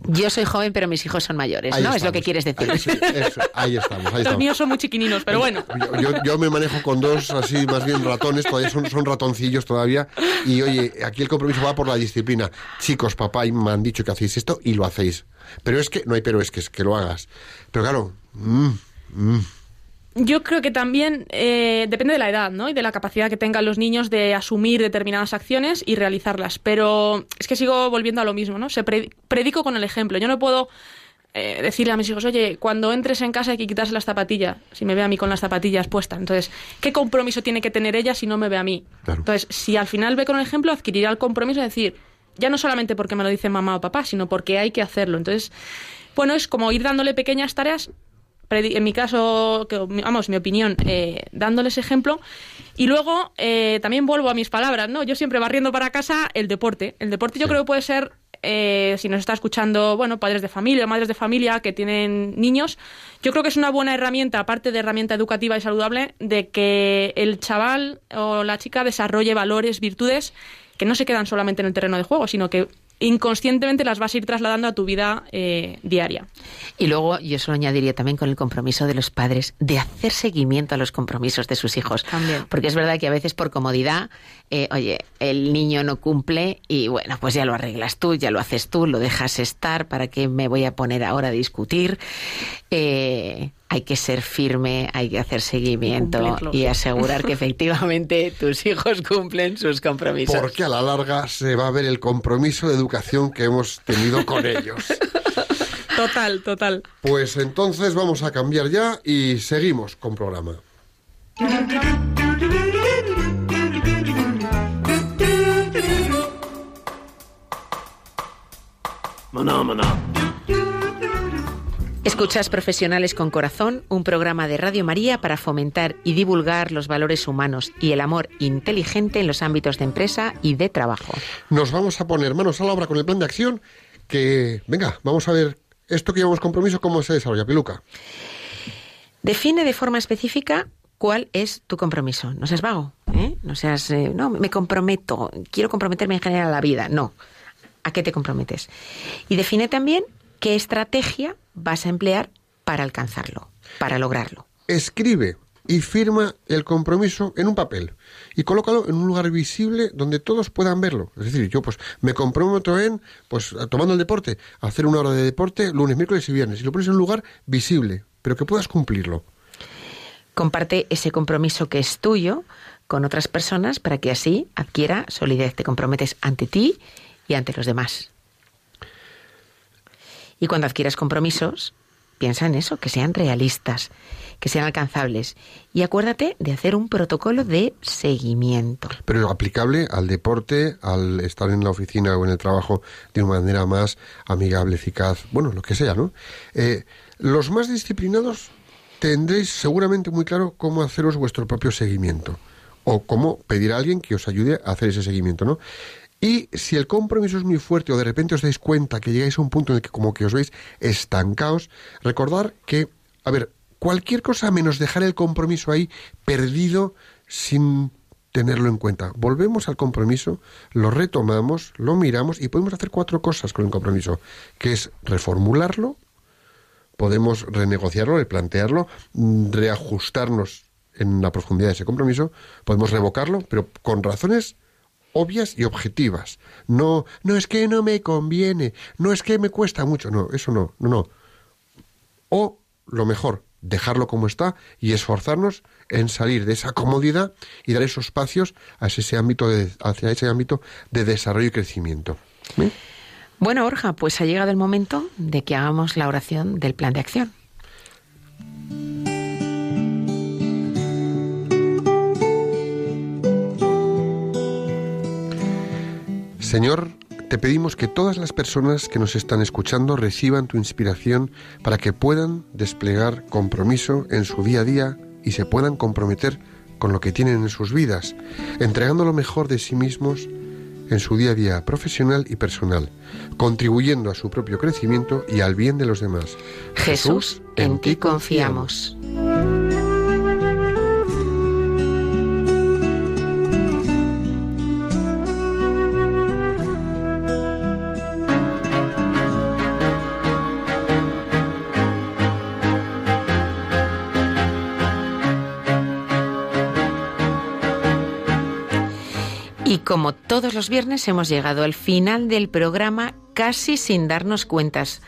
Yo soy joven, pero mis hijos son mayores, ahí ¿no? Es lo estamos. que quieres decir. Ahí, sí, eso, ahí estamos, ahí Los estamos. míos son muy chiquininos, pero bueno. Yo, yo- yo me manejo con dos así, más bien ratones, todavía son, son ratoncillos todavía. Y oye, aquí el compromiso va por la disciplina. Chicos, papá y me han dicho que hacéis esto y lo hacéis. Pero es que, no hay pero es que, es que lo hagas. Pero claro, mm, mm, Yo creo que también eh, depende de la edad, ¿no? Y de la capacidad que tengan los niños de asumir determinadas acciones y realizarlas. Pero es que sigo volviendo a lo mismo, ¿no? Se pre- predico con el ejemplo. Yo no puedo eh, decirle a mis hijos, oye, cuando entres en casa hay que quitarse las zapatillas, si me ve a mí con las zapatillas puestas. Entonces, ¿qué compromiso tiene que tener ella si no me ve a mí? Claro. Entonces, si al final ve con el ejemplo, adquirirá el compromiso de decir, ya no solamente porque me lo dice mamá o papá, sino porque hay que hacerlo. Entonces, bueno, es como ir dándole pequeñas tareas en mi caso, que, vamos, mi opinión, eh, dándoles ejemplo. Y luego eh, también vuelvo a mis palabras, ¿no? Yo siempre barriendo para casa el deporte. El deporte yo Sí. creo que puede ser, eh, si nos está escuchando, bueno, padres de familia, madres de familia que tienen niños, yo creo que es una buena herramienta, aparte de herramienta educativa y saludable, de que el chaval o la chica desarrolle valores, virtudes que no se quedan solamente en el terreno de juego, sino que inconscientemente las vas a ir trasladando a tu vida eh, diaria. Y luego yo solo añadiría también con el compromiso de los padres de hacer seguimiento a los compromisos de sus hijos. También. Porque es verdad que a veces por comodidad, eh, oye, el niño no cumple y bueno, pues ya lo arreglas tú, ya lo haces tú, lo dejas estar, ¿para qué me voy a poner ahora a discutir? Eh, hay que ser firme, hay que hacer seguimiento y asegurar que <laughs> efectivamente tus hijos cumplen sus compromisos. porque a la larga se va a ver el compromiso de educación que hemos tenido con ellos. <laughs> Total, total. Pues entonces vamos a cambiar ya y seguimos con programa. Escuchas Profesionales con Corazón, un programa de Radio María para fomentar y divulgar los valores humanos y el amor inteligente en los ámbitos de empresa y de trabajo. Nos vamos a poner manos a la obra con el plan de acción que, venga, vamos a ver esto que llevamos compromiso, cómo se desarrolla, Piluca. Define de forma específica cuál es tu compromiso. No seas vago, ¿eh? No seas, eh, no, me comprometo, quiero comprometerme en general a la vida. No. ¿A qué te comprometes? Y define también qué estrategia vas a emplear para alcanzarlo, para lograrlo. Escribe y firma el compromiso en un papel y colócalo en un lugar visible donde todos puedan verlo. Es decir, yo pues me comprometo en, pues tomando el deporte, hacer una hora de deporte lunes, miércoles y viernes y lo pones en un lugar visible, pero que puedas cumplirlo. Comparte ese compromiso que es tuyo con otras personas para que así adquiera solidez. Te comprometes ante ti y ante los demás. Y cuando adquieras compromisos, piensa en eso, que sean realistas, que sean alcanzables. Y acuérdate de hacer un protocolo de seguimiento. pero aplicable al deporte, al estar en la oficina o en el trabajo de una manera más amigable, eficaz, bueno, lo que sea, ¿no? Eh, los más disciplinados tendréis seguramente muy claro cómo haceros vuestro propio seguimiento o cómo pedir a alguien que os ayude a hacer ese seguimiento, ¿no? Y si el compromiso es muy fuerte o de repente os dais cuenta que llegáis a un punto en el que como que os veis estancados, recordar que, a ver, cualquier cosa menos dejar el compromiso ahí perdido sin tenerlo en cuenta. Volvemos al compromiso, lo retomamos, lo miramos y podemos hacer cuatro cosas con el compromiso, que es reformularlo, podemos renegociarlo, replantearlo, reajustarnos en la profundidad de ese compromiso, podemos revocarlo, pero con razones obvias y objetivas. No, no es que no me conviene, no es que me cuesta mucho, no, eso no, no, no. O lo mejor, dejarlo como está y esforzarnos en salir de esa comodidad y dar esos espacios hacia ese ámbito de, hacia ese ámbito de desarrollo y crecimiento. Bueno, Borja, pues ha llegado el momento de que hagamos la oración del plan de acción. Señor, te pedimos que todas las personas que nos están escuchando reciban tu inspiración para que puedan desplegar compromiso en su día a día y se puedan comprometer con lo que tienen en sus vidas, entregando lo mejor de sí mismos en su día a día profesional y personal, contribuyendo a su propio crecimiento y al bien de los demás. Jesús, en ti confiamos. Como todos los viernes hemos llegado al final del programa casi sin darnos cuentas.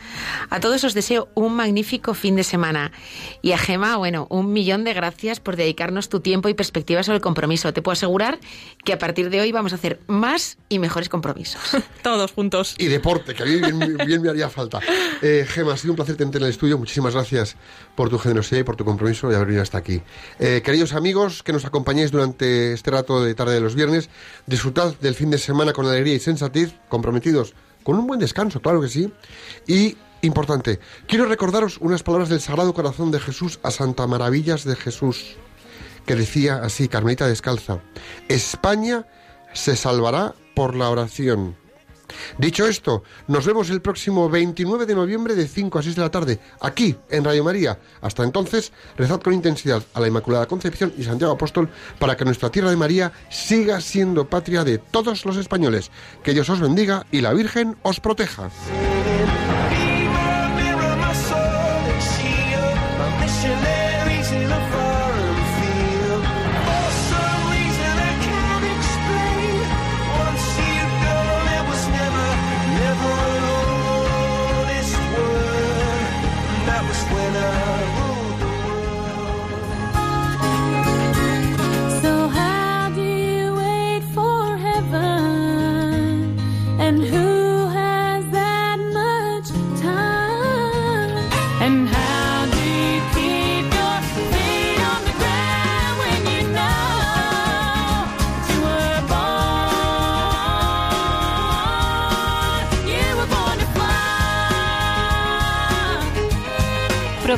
A todos os deseo un magnífico fin de semana. Y a Gema, bueno, un millón de gracias por dedicarnos tu tiempo y perspectiva sobre el compromiso. Te puedo asegurar que a partir de hoy vamos a hacer más y mejores compromisos. <laughs> Todos juntos. Y deporte, que a mí bien, bien me haría falta. Eh, Gema, ha sido un placer tenerte en el estudio. Muchísimas gracias por tu generosidad y por tu compromiso de haber venido hasta aquí. Eh, queridos amigos que nos acompañéis durante este rato de tarde de los viernes, disfrutad del fin de semana con alegría y sensatez, comprometidos con un buen descanso, claro que sí. Y importante, quiero recordaros unas palabras del Sagrado Corazón de Jesús a Santa Maravillas de Jesús, que decía así, Carmelita Descalza, España se salvará por la oración. Dicho esto, nos vemos el próximo 29 de noviembre de 5 a 6 de la tarde, aquí en Radio María. Hasta entonces, rezad con intensidad a la Inmaculada Concepción y Santiago Apóstol para que nuestra tierra de María siga siendo patria de todos los españoles. Que Dios os bendiga y la Virgen os proteja.